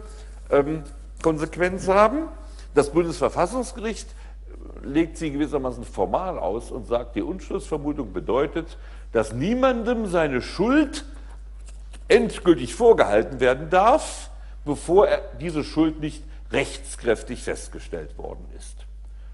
ähm, Konsequenz haben. Das Bundesverfassungsgericht äh, legt sie gewissermaßen formal aus und sagt, die Unschuldsvermutung bedeutet, dass niemandem seine Schuld endgültig vorgehalten werden darf, bevor er diese Schuld nicht rechtskräftig festgestellt worden ist.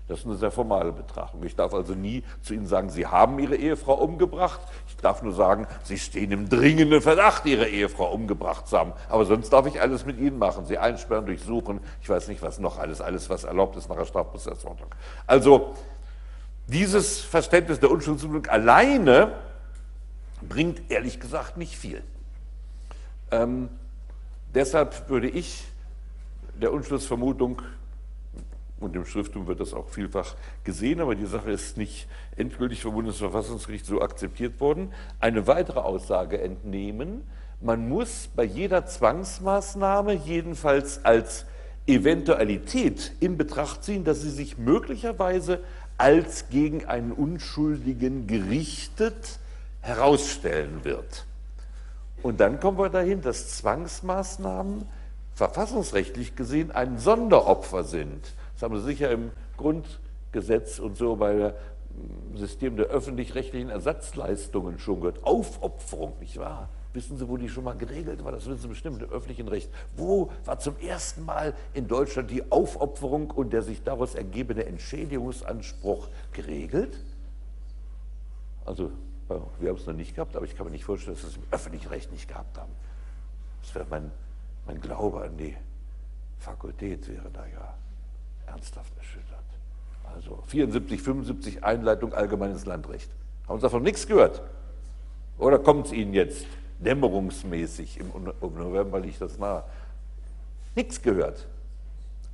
Das ist eine sehr formale Betrachtung. Ich darf also nie zu Ihnen sagen, Sie haben Ihre Ehefrau umgebracht. Ich darf nur sagen, Sie stehen im dringenden Verdacht, Ihre Ehefrau umgebracht zu haben. Aber sonst darf ich alles mit Ihnen machen. Sie einsperren, durchsuchen, ich weiß nicht was noch alles, alles was erlaubt ist nach der Strafprozessordnung. Also dieses Verständnis der Unschuldsvermutung alleine bringt ehrlich gesagt nicht viel. Ähm, deshalb würde ich der Unschlussvermutung, und im Schrifttum wird das auch vielfach gesehen, aber die Sache ist nicht endgültig vom Bundesverfassungsgericht so akzeptiert worden, eine weitere Aussage entnehmen. Man muss bei jeder Zwangsmaßnahme jedenfalls als Eventualität in Betracht ziehen, dass sie sich möglicherweise als gegen einen Unschuldigen gerichtet herausstellen wird. Und dann kommen wir dahin, dass Zwangsmaßnahmen verfassungsrechtlich gesehen ein Sonderopfer sind. Das haben Sie sicher im Grundgesetz und so bei dem System der öffentlich-rechtlichen Ersatzleistungen schon gehört. Aufopferung, nicht wahr? Wissen Sie, wo die schon mal geregelt war? Das wissen Sie bestimmt im öffentlichen Recht. Wo war zum ersten Mal in Deutschland die Aufopferung und der sich daraus ergebende Entschädigungsanspruch geregelt? Also, wir haben es noch nicht gehabt, aber ich kann mir nicht vorstellen, dass wir es im öffentlichen Recht nicht gehabt haben. Das wäre mein mein Glaube an die Fakultät wäre da ja ernsthaft erschüttert. Also 74, 75 Einleitung allgemeines Landrecht. Haben Sie davon nichts gehört? Oder kommt es Ihnen jetzt dämmerungsmäßig, im, im November liegt das nahe? Nichts gehört.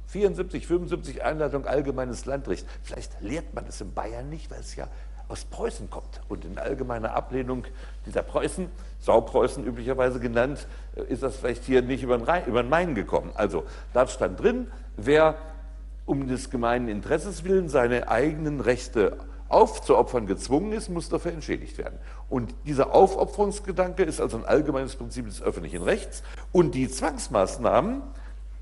74, 75 Einleitung allgemeines Landrecht. Vielleicht lehrt man es in Bayern nicht, weil es ja aus Preußen kommt. Und in allgemeiner Ablehnung dieser Preußen, Saupreußen üblicherweise genannt, äh, ist das vielleicht hier nicht über den, Rhein, über den Main gekommen. Also da stand drin, wer um des gemeinen Interesses willen seine eigenen Rechte aufzuopfern gezwungen ist, muss dafür entschädigt werden. Und dieser Aufopferungsgedanke ist also ein allgemeines Prinzip des öffentlichen Rechts. Und die Zwangsmaßnahmen,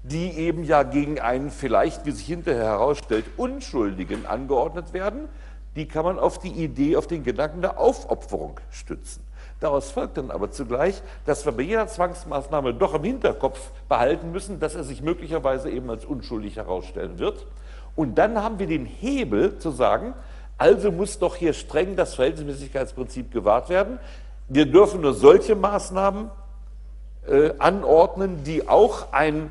die eben ja gegen einen vielleicht, wie sich hinterher herausstellt, Unschuldigen angeordnet werden, die kann man auf die Idee, auf den Gedanken der Aufopferung stützen. Daraus folgt dann aber zugleich, dass wir bei jeder Zwangsmaßnahme doch im Hinterkopf behalten müssen, dass er sich möglicherweise eben als unschuldig herausstellen wird. Und dann haben wir den Hebel zu sagen, also muss doch hier streng das Verhältnismäßigkeitsprinzip gewahrt werden. Wir dürfen nur solche Maßnahmen äh, anordnen, die auch ein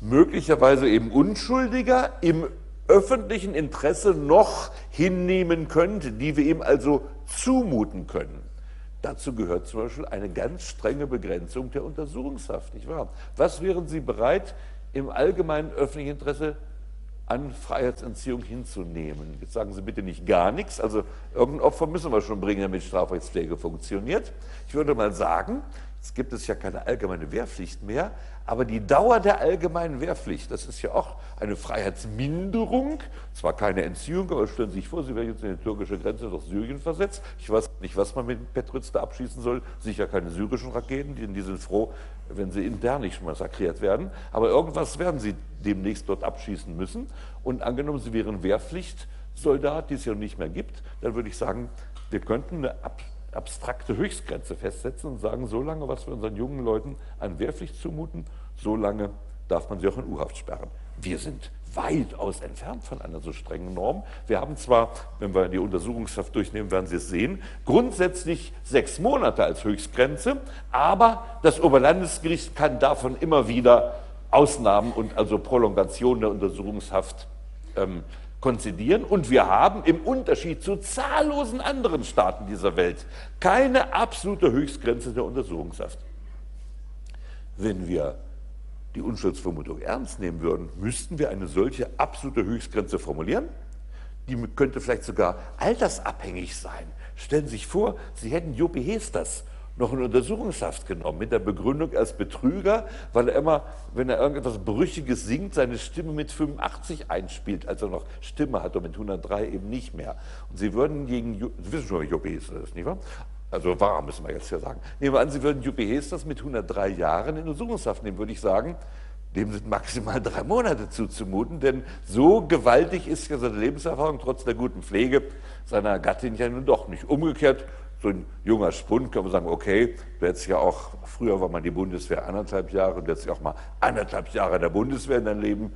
möglicherweise eben Unschuldiger im öffentlichen Interesse noch hinnehmen könnte, die wir ihm also zumuten können. Dazu gehört zum Beispiel eine ganz strenge Begrenzung der Untersuchungshaft, nicht wahr? Was wären Sie bereit, im allgemeinen öffentlichen Interesse an Freiheitsentziehung hinzunehmen? Jetzt sagen Sie bitte nicht gar nichts, also irgendein Opfer müssen wir schon bringen, damit Strafrechtspflege funktioniert. Ich würde mal sagen, es gibt es ja keine allgemeine Wehrpflicht mehr, aber die Dauer der allgemeinen Wehrpflicht, das ist ja auch eine Freiheitsminderung, zwar keine Entziehung, aber stellen Sie sich vor, Sie werden jetzt in die türkische Grenze durch Syrien versetzt. Ich weiß nicht, was man mit Petritz da abschießen soll, sicher keine syrischen Raketen, die, die sind froh, wenn sie intern nicht massakriert werden, aber irgendwas werden sie demnächst dort abschießen müssen. Und angenommen, Sie wären Wehrpflichtsoldat, die es ja nicht mehr gibt, dann würde ich sagen, wir könnten eine abstrakte Höchstgrenze festsetzen und sagen, so lange, was wir unseren jungen Leuten an Wehrpflicht zumuten, so lange darf man sie auch in U-Haft sperren. Wir sind weitaus entfernt von einer so strengen Norm. Wir haben zwar, wenn wir die Untersuchungshaft durchnehmen, werden Sie es sehen, grundsätzlich sechs Monate als Höchstgrenze, aber das Oberlandesgericht kann davon immer wieder Ausnahmen und also Prolongation der Untersuchungshaft ähm, konzidieren. Und wir haben im Unterschied zu zahllosen anderen Staaten dieser Welt keine absolute Höchstgrenze der Untersuchungshaft. Wenn wir die Unschuldsvermutung ernst nehmen würden, müssten wir eine solche absolute Höchstgrenze formulieren. Die könnte vielleicht sogar altersabhängig sein. Stellen Sie sich vor, Sie hätten Jopi Hesters noch in Untersuchungshaft genommen mit der Begründung als Betrüger, weil er immer, wenn er irgendetwas Brüchiges singt, seine Stimme mit 85 einspielt, als er noch Stimme hat und mit 103 eben nicht mehr. Und Sie würden gegen, Sie wissen schon, wie Juppie ist das, nicht wahr? Also wahr, müssen wir jetzt ja sagen. Nehmen wir an, Sie würden Juppie Hesters mit 103 Jahren in Untersuchungshaft nehmen, würde ich sagen, dem sind maximal drei Monate zuzumuten, denn so gewaltig ist ja seine Lebenserfahrung trotz der guten Pflege seiner Gattin ja nun doch nicht. Umgekehrt so ein junger Spund kann man sagen, okay, du hättest ja auch, früher war man die Bundeswehr anderthalb Jahre, du hättest ja auch mal anderthalb Jahre der Bundeswehr in dein Leben,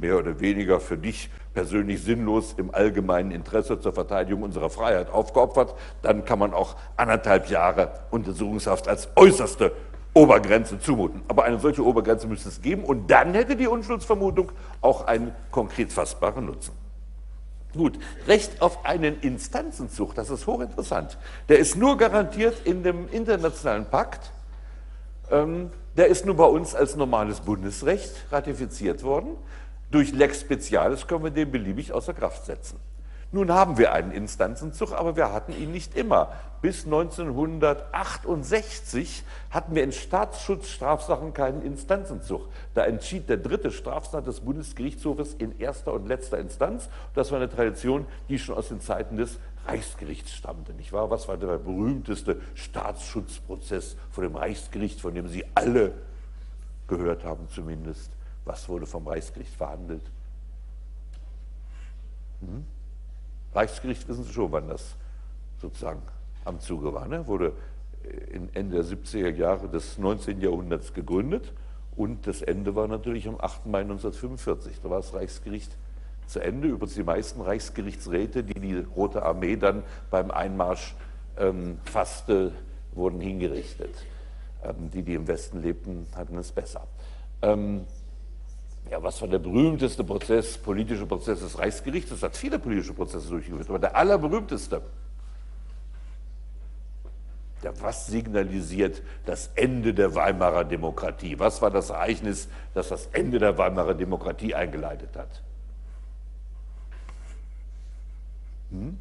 mehr oder weniger für dich persönlich sinnlos im allgemeinen Interesse zur Verteidigung unserer Freiheit aufgeopfert, dann kann man auch anderthalb Jahre Untersuchungshaft als äußerste Obergrenze zumuten. Aber eine solche Obergrenze müsste es geben und dann hätte die Unschuldsvermutung auch einen konkret fassbaren Nutzen. Gut, Recht auf einen Instanzenzug, das ist hochinteressant. Der ist nur garantiert in dem internationalen Pakt. Ähm, der ist nur bei uns als normales Bundesrecht ratifiziert worden. Durch Lex Specialis können wir den beliebig außer Kraft setzen. Nun haben wir einen Instanzenzug, aber wir hatten ihn nicht immer. Bis 1968 hatten wir in Staatsschutzstrafsachen keinen Instanzenzug. Da entschied der dritte Strafsenat des Bundesgerichtshofes in erster und letzter Instanz. Das war eine Tradition, die schon aus den Zeiten des Reichsgerichts stammte, nicht wahr? Was war der berühmteste Staatsschutzprozess vor dem Reichsgericht, von dem Sie alle gehört haben zumindest? Was wurde vom Reichsgericht verhandelt? Hm? Reichsgericht wissen Sie schon, wann das sozusagen am Zuge war. Ne? Wurde in Ende der 70er Jahre des 19. Jahrhunderts gegründet und das Ende war natürlich am 8. Mai 1945. Da war das Reichsgericht zu Ende. Übrigens die meisten Reichsgerichtsräte, die die Rote Armee dann beim Einmarsch ähm, fasste, wurden hingerichtet. Ähm, die, die im Westen lebten, hatten es besser. Ähm, ja, was war der berühmteste Prozess, politische Prozess des Reichsgerichts? Es hat viele politische Prozesse durchgeführt, aber der allerberühmteste, der was signalisiert das Ende der Weimarer Demokratie? Was war das Ereignis, das das Ende der Weimarer Demokratie eingeleitet hat? Hm?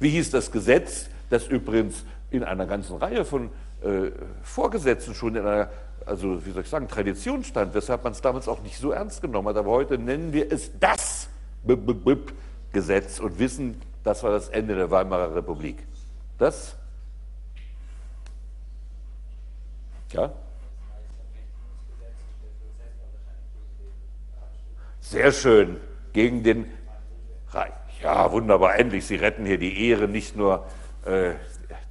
Wie hieß das Gesetz, das übrigens in einer ganzen Reihe von äh, Vorgesetzten schon in einer also wie soll ich sagen, Tradition stand, weshalb man es damals auch nicht so ernst genommen hat. Aber heute nennen wir es das B -B -B Gesetz und wissen, das war das Ende der Weimarer Republik. Das? Ja? Sehr schön. Gegen den Reich. Ja, wunderbar. Endlich, Sie retten hier die Ehre nicht nur äh,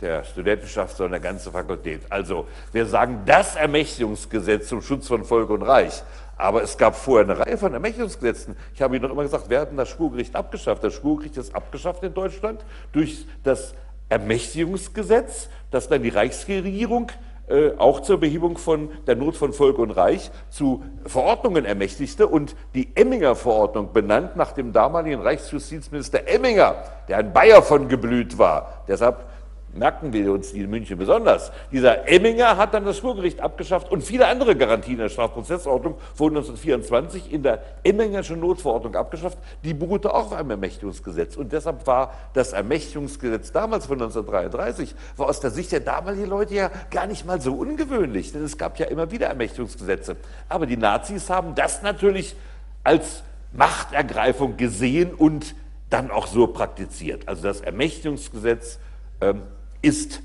der Studentenschaft, sondern der ganze Fakultät. Also wir sagen das Ermächtigungsgesetz zum Schutz von Volk und Reich. Aber es gab vorher eine Reihe von Ermächtigungsgesetzen. Ich habe Ihnen noch immer gesagt, wir hatten das Schwurgericht abgeschafft. Das Schwurgericht ist abgeschafft in Deutschland durch das Ermächtigungsgesetz, das dann die Reichsregierung äh, auch zur Behebung von der Not von Volk und Reich zu Verordnungen ermächtigte und die Emminger Verordnung benannt nach dem damaligen Reichsjustizminister Emminger, der ein Bayer von geblüht war. Deshalb merken wir uns die in München besonders. Dieser Emminger hat dann das Schwurgericht abgeschafft und viele andere Garantien der Strafprozessordnung wurden 1924 in der Emmingerschen Notverordnung abgeschafft. Die beruhte auch auf einem Ermächtigungsgesetz. Und deshalb war das Ermächtigungsgesetz damals von 1933, war aus der Sicht der damaligen Leute ja gar nicht mal so ungewöhnlich, denn es gab ja immer wieder Ermächtigungsgesetze. Aber die Nazis haben das natürlich als Machtergreifung gesehen und dann auch so praktiziert. Also das Ermächtigungsgesetz ähm, ist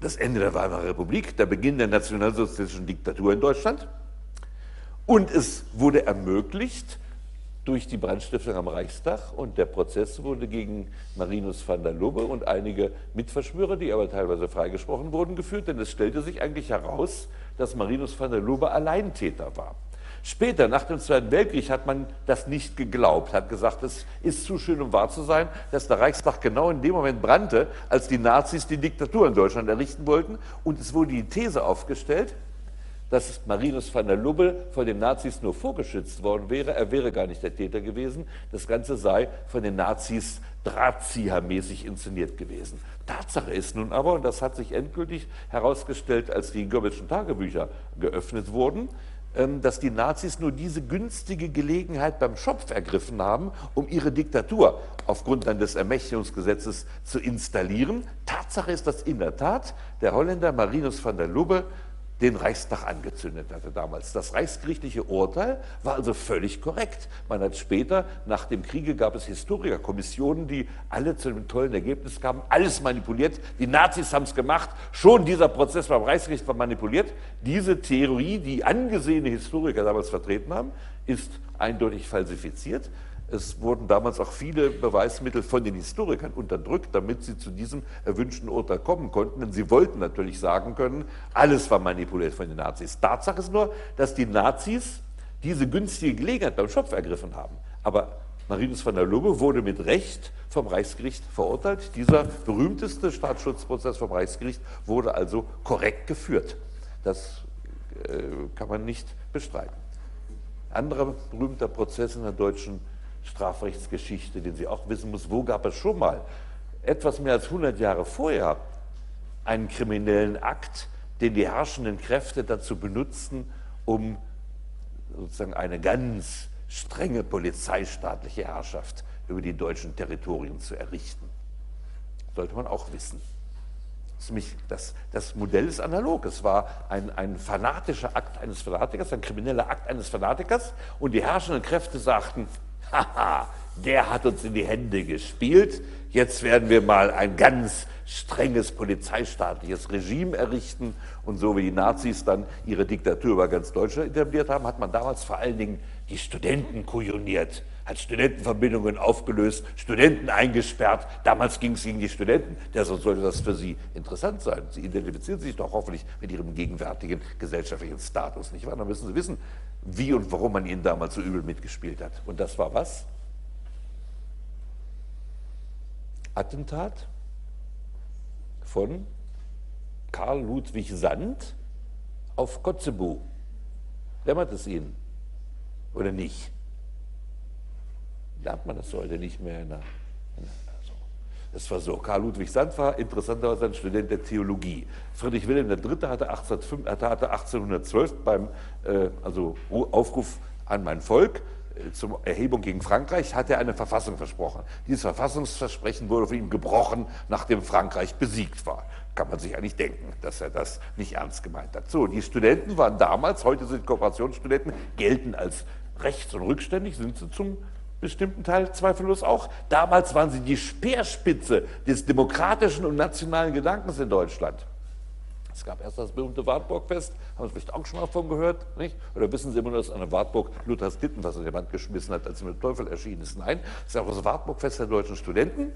das Ende der Weimarer Republik, der Beginn der nationalsozialistischen Diktatur in Deutschland. Und es wurde ermöglicht durch die Brandstiftung am Reichstag und der Prozess wurde gegen Marinus van der Lubbe und einige Mitverschwörer, die aber teilweise freigesprochen wurden, geführt, denn es stellte sich eigentlich heraus, dass Marinus van der Lubbe Alleintäter war. Später, nach dem Zweiten Weltkrieg, hat man das nicht geglaubt, hat gesagt, es ist zu schön, um wahr zu sein, dass der Reichstag genau in dem Moment brannte, als die Nazis die Diktatur in Deutschland errichten wollten. Und es wurde die These aufgestellt, dass Marinus van der Lubbe von den Nazis nur vorgeschützt worden wäre. Er wäre gar nicht der Täter gewesen. Das Ganze sei von den Nazis drahtziehermäßig inszeniert gewesen. Tatsache ist nun aber, und das hat sich endgültig herausgestellt, als die Goebbelschen Tagebücher geöffnet wurden, dass die Nazis nur diese günstige Gelegenheit beim Schopf ergriffen haben, um ihre Diktatur aufgrund dann des Ermächtigungsgesetzes zu installieren. Tatsache ist, dass in der Tat der Holländer Marinus van der Lubbe den Reichstag angezündet hatte damals. Das reichsgerichtliche Urteil war also völlig korrekt. Man hat später, nach dem Kriege, gab es Historikerkommissionen, die alle zu einem tollen Ergebnis kamen. Alles manipuliert. Die Nazis haben es gemacht. Schon dieser Prozess beim Reichsgericht war manipuliert. Diese Theorie, die angesehene Historiker damals vertreten haben, ist eindeutig falsifiziert. Es wurden damals auch viele Beweismittel von den Historikern unterdrückt, damit sie zu diesem erwünschten Urteil kommen konnten. Denn sie wollten natürlich sagen können, alles war manipuliert von den Nazis. Tatsache ist nur, dass die Nazis diese günstige Gelegenheit beim Schopf ergriffen haben. Aber Marinus van der Lubbe wurde mit Recht vom Reichsgericht verurteilt. Dieser berühmteste Staatsschutzprozess vom Reichsgericht wurde also korrekt geführt. Das äh, kann man nicht bestreiten. Anderer berühmter Prozess in der deutschen Strafrechtsgeschichte, den sie auch wissen muss, wo gab es schon mal etwas mehr als 100 Jahre vorher einen kriminellen Akt, den die herrschenden Kräfte dazu benutzten, um sozusagen eine ganz strenge polizeistaatliche Herrschaft über die deutschen Territorien zu errichten. Sollte man auch wissen. Das, das, Modell ist analog. Es war ein, ein fanatischer Akt eines Fanatikers, ein krimineller Akt eines Fanatikers und die herrschenden Kräfte sagten, haha, der hat uns in die Hände gespielt, jetzt werden wir mal ein ganz strenges polizeistaatliches Regime errichten. Und so wie die Nazis dann ihre Diktatur über ganz Deutschland etabliert haben, hat man damals vor allen Dingen die Studenten kujoniert, hat Studentenverbindungen aufgelöst, Studenten eingesperrt. Damals ging es gegen die Studenten. Deshalb sollte das für sie interessant sein. Sie identifizieren sich doch hoffentlich mit ihrem gegenwärtigen gesellschaftlichen Status, nicht wahr? Dann müssen Sie wissen, wie und warum man ihnen damals so übel mitgespielt hat. Und das war was? Attentat von Karl Ludwig Sand auf Kotzebue. Dämmert es Ihnen? Oder nicht? Lernt man das heute nicht mehr der das war so. Karl Ludwig Sand war interessanterweise ein Student der Theologie. Friedrich Wilhelm III. hatte, 1805, hatte 1812 beim äh, also Aufruf an mein Volk äh, zur Erhebung gegen Frankreich hat er eine Verfassung versprochen. Dieses Verfassungsversprechen wurde von ihm gebrochen, nachdem Frankreich besiegt war. Kann man sich eigentlich denken, dass er das nicht ernst gemeint hat. So, die Studenten waren damals, heute sind Kooperationsstudenten, gelten als rechts- und rückständig, sind sie zum bestimmten Teil zweifellos auch. Damals waren sie die Speerspitze des demokratischen und nationalen Gedankens in Deutschland. Es gab erst das berühmte Wartburgfest, haben Sie vielleicht auch schon mal davon gehört? Nicht? Oder wissen Sie immer nur, dass an der Wartburg Luthers Dittenwasser der Wand geschmissen hat, als er mit dem Teufel erschienen ist? Nein, es ist auch das Wartburgfest der deutschen Studenten.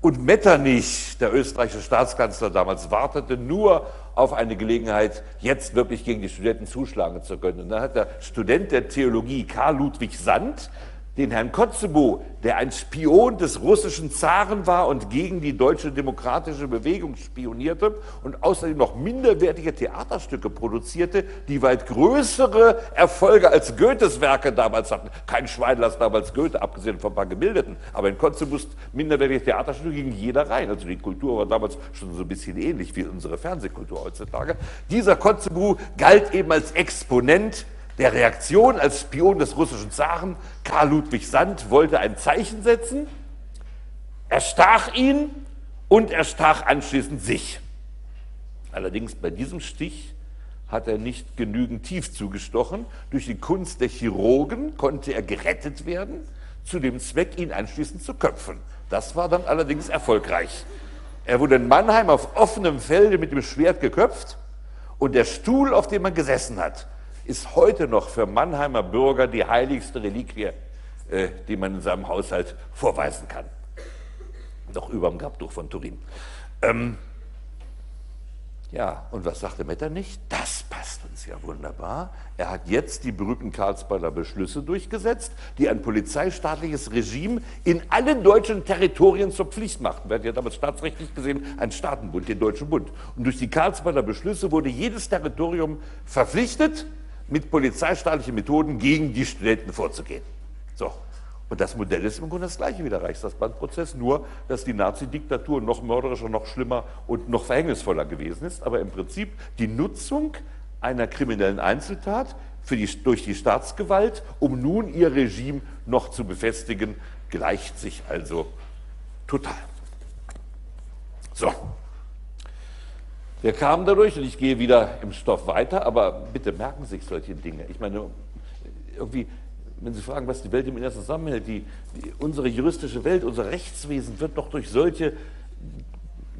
Und Metternich, der österreichische Staatskanzler damals, wartete nur auf eine Gelegenheit, jetzt wirklich gegen die Studenten zuschlagen zu können. Und dann hat der Student der Theologie Karl Ludwig Sand den Herrn Kotzebue, der ein Spion des russischen Zaren war und gegen die deutsche demokratische Bewegung spionierte und außerdem noch minderwertige Theaterstücke produzierte, die weit größere Erfolge als Goethes Werke damals hatten. Kein Schwein las damals Goethe, abgesehen von ein paar Gebildeten. Aber in Kotzebues minderwertige Theaterstücke ging jeder rein. Also die Kultur war damals schon so ein bisschen ähnlich wie unsere Fernsehkultur heutzutage. Dieser Kotzebue galt eben als Exponent der Reaktion als Spion des russischen Zaren, Karl Ludwig Sand, wollte ein Zeichen setzen, erstach ihn und erstach anschließend sich. Allerdings bei diesem Stich hat er nicht genügend tief zugestochen. Durch die Kunst der Chirurgen konnte er gerettet werden, zu dem Zweck, ihn anschließend zu köpfen. Das war dann allerdings erfolgreich. Er wurde in Mannheim auf offenem Felde mit dem Schwert geköpft und der Stuhl, auf dem er gesessen hat, ist heute noch für Mannheimer Bürger die heiligste Reliquie, äh, die man in seinem Haushalt vorweisen kann. Noch über dem Grabtuch von Turin. Ähm, ja, und was sagte Metternich? Das passt uns ja wunderbar. Er hat jetzt die berühmten Karlsbader Beschlüsse durchgesetzt, die ein polizeistaatliches Regime in allen deutschen Territorien zur Pflicht machten. Wir hatten ja damals staatsrechtlich gesehen einen Staatenbund, den Deutschen Bund. Und durch die Karlsbader Beschlüsse wurde jedes Territorium verpflichtet, mit polizeistaatlichen Methoden gegen die Studenten vorzugehen. So. Und das Modell ist im Grunde das gleiche wie der Reichstagsbrandprozess, nur dass die Nazi-Diktatur noch mörderischer, noch schlimmer und noch verhängnisvoller gewesen ist. Aber im Prinzip die Nutzung einer kriminellen Einzeltat die, durch die Staatsgewalt, um nun ihr Regime noch zu befestigen, gleicht sich also total. So, wir kamen dadurch, und ich gehe wieder im Stoff weiter, aber bitte merken Sie sich solche Dinge. Ich meine, irgendwie, wenn Sie fragen, was die Welt im Inneren zusammenhält, die, die, unsere juristische Welt, unser Rechtswesen wird doch durch solche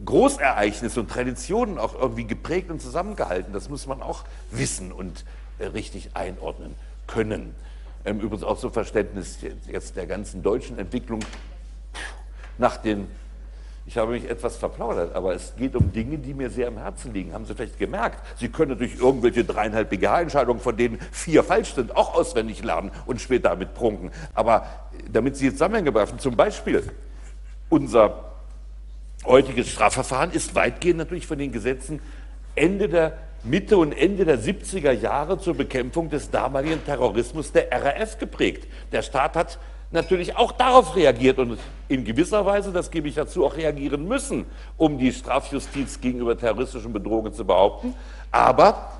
Großereignisse und Traditionen auch irgendwie geprägt und zusammengehalten. Das muss man auch wissen und äh, richtig einordnen können. Ähm, übrigens auch so Verständnis jetzt der ganzen deutschen Entwicklung nach den ich habe mich etwas verplaudert, aber es geht um Dinge, die mir sehr am Herzen liegen. Haben Sie vielleicht gemerkt? Sie können durch irgendwelche dreieinhalb BGH-Entscheidungen, von denen vier falsch sind, auch auswendig lernen und später damit prunken. Aber damit Sie jetzt Zusammenhänge begreifen, zum Beispiel unser heutiges Strafverfahren ist weitgehend natürlich von den Gesetzen Ende der Mitte und Ende der 70er Jahre zur Bekämpfung des damaligen Terrorismus der RAF geprägt. Der Staat hat natürlich auch darauf reagiert und in gewisser Weise, das gebe ich dazu, auch reagieren müssen, um die Strafjustiz gegenüber terroristischen Bedrohungen zu behaupten. Aber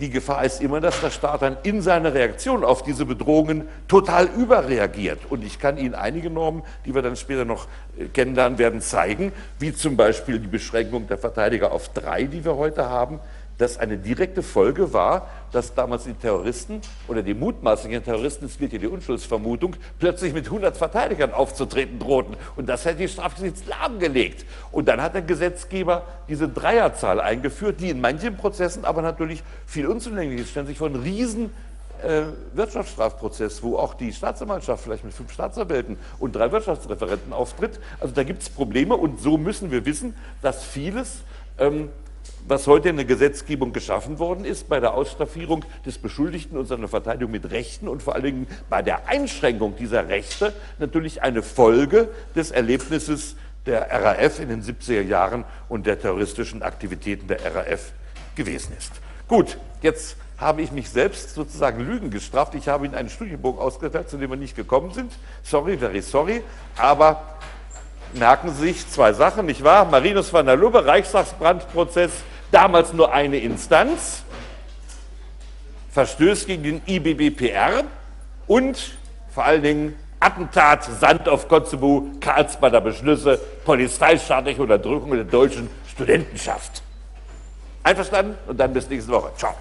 die Gefahr ist immer, dass der Staat dann in seiner Reaktion auf diese Bedrohungen total überreagiert. Und ich kann Ihnen einige Normen, die wir dann später noch äh, kennenlernen werden, zeigen, wie zum Beispiel die Beschränkung der Verteidiger auf drei, die wir heute haben, das eine direkte Folge war, dass damals die Terroristen oder die mutmaßlichen Terroristen, es gilt hier die Unschuldsvermutung, plötzlich mit 100 Verteidigern aufzutreten drohten. Und das hätte die Strafjustiz lahmgelegt. Und dann hat der Gesetzgeber diese Dreierzahl eingeführt, die in manchen Prozessen aber natürlich viel unzulänglich ist. Stellen Sie sich vor einen riesen äh, Wirtschaftsstrafprozess, wo auch die Staatsanwaltschaft vielleicht mit fünf Staatsanwälten und drei Wirtschaftsreferenten auftritt. Also da gibt es Probleme und so müssen wir wissen, dass vieles ähm, was heute in der Gesetzgebung geschaffen worden ist, bei der Ausstaffierung des Beschuldigten und seiner Verteidigung mit Rechten und vor allen Dingen bei der Einschränkung dieser Rechte natürlich eine Folge des Erlebnisses der RAF in den 70er Jahren und der terroristischen Aktivitäten der RAF gewesen ist. Gut, jetzt habe ich mich selbst sozusagen Lügen gestraft. Ich habe Ihnen einen Studienbogen ausgeteilt, zu dem wir nicht gekommen sind. Sorry, very sorry. Aber merken Sie sich zwei Sachen, nicht wahr? Marinus van der Lubbe, Reichstagsbrandprozess, damals nur eine Instanz, verstößt gegen den IBBPR und vor allen Dingen Attentat, Sand auf Kotzebue, Karlsbader Beschlüsse, polizeistaatliche Unterdrückung der deutschen Studentenschaft. Einverstanden? Und dann bis nächste Woche. Ciao.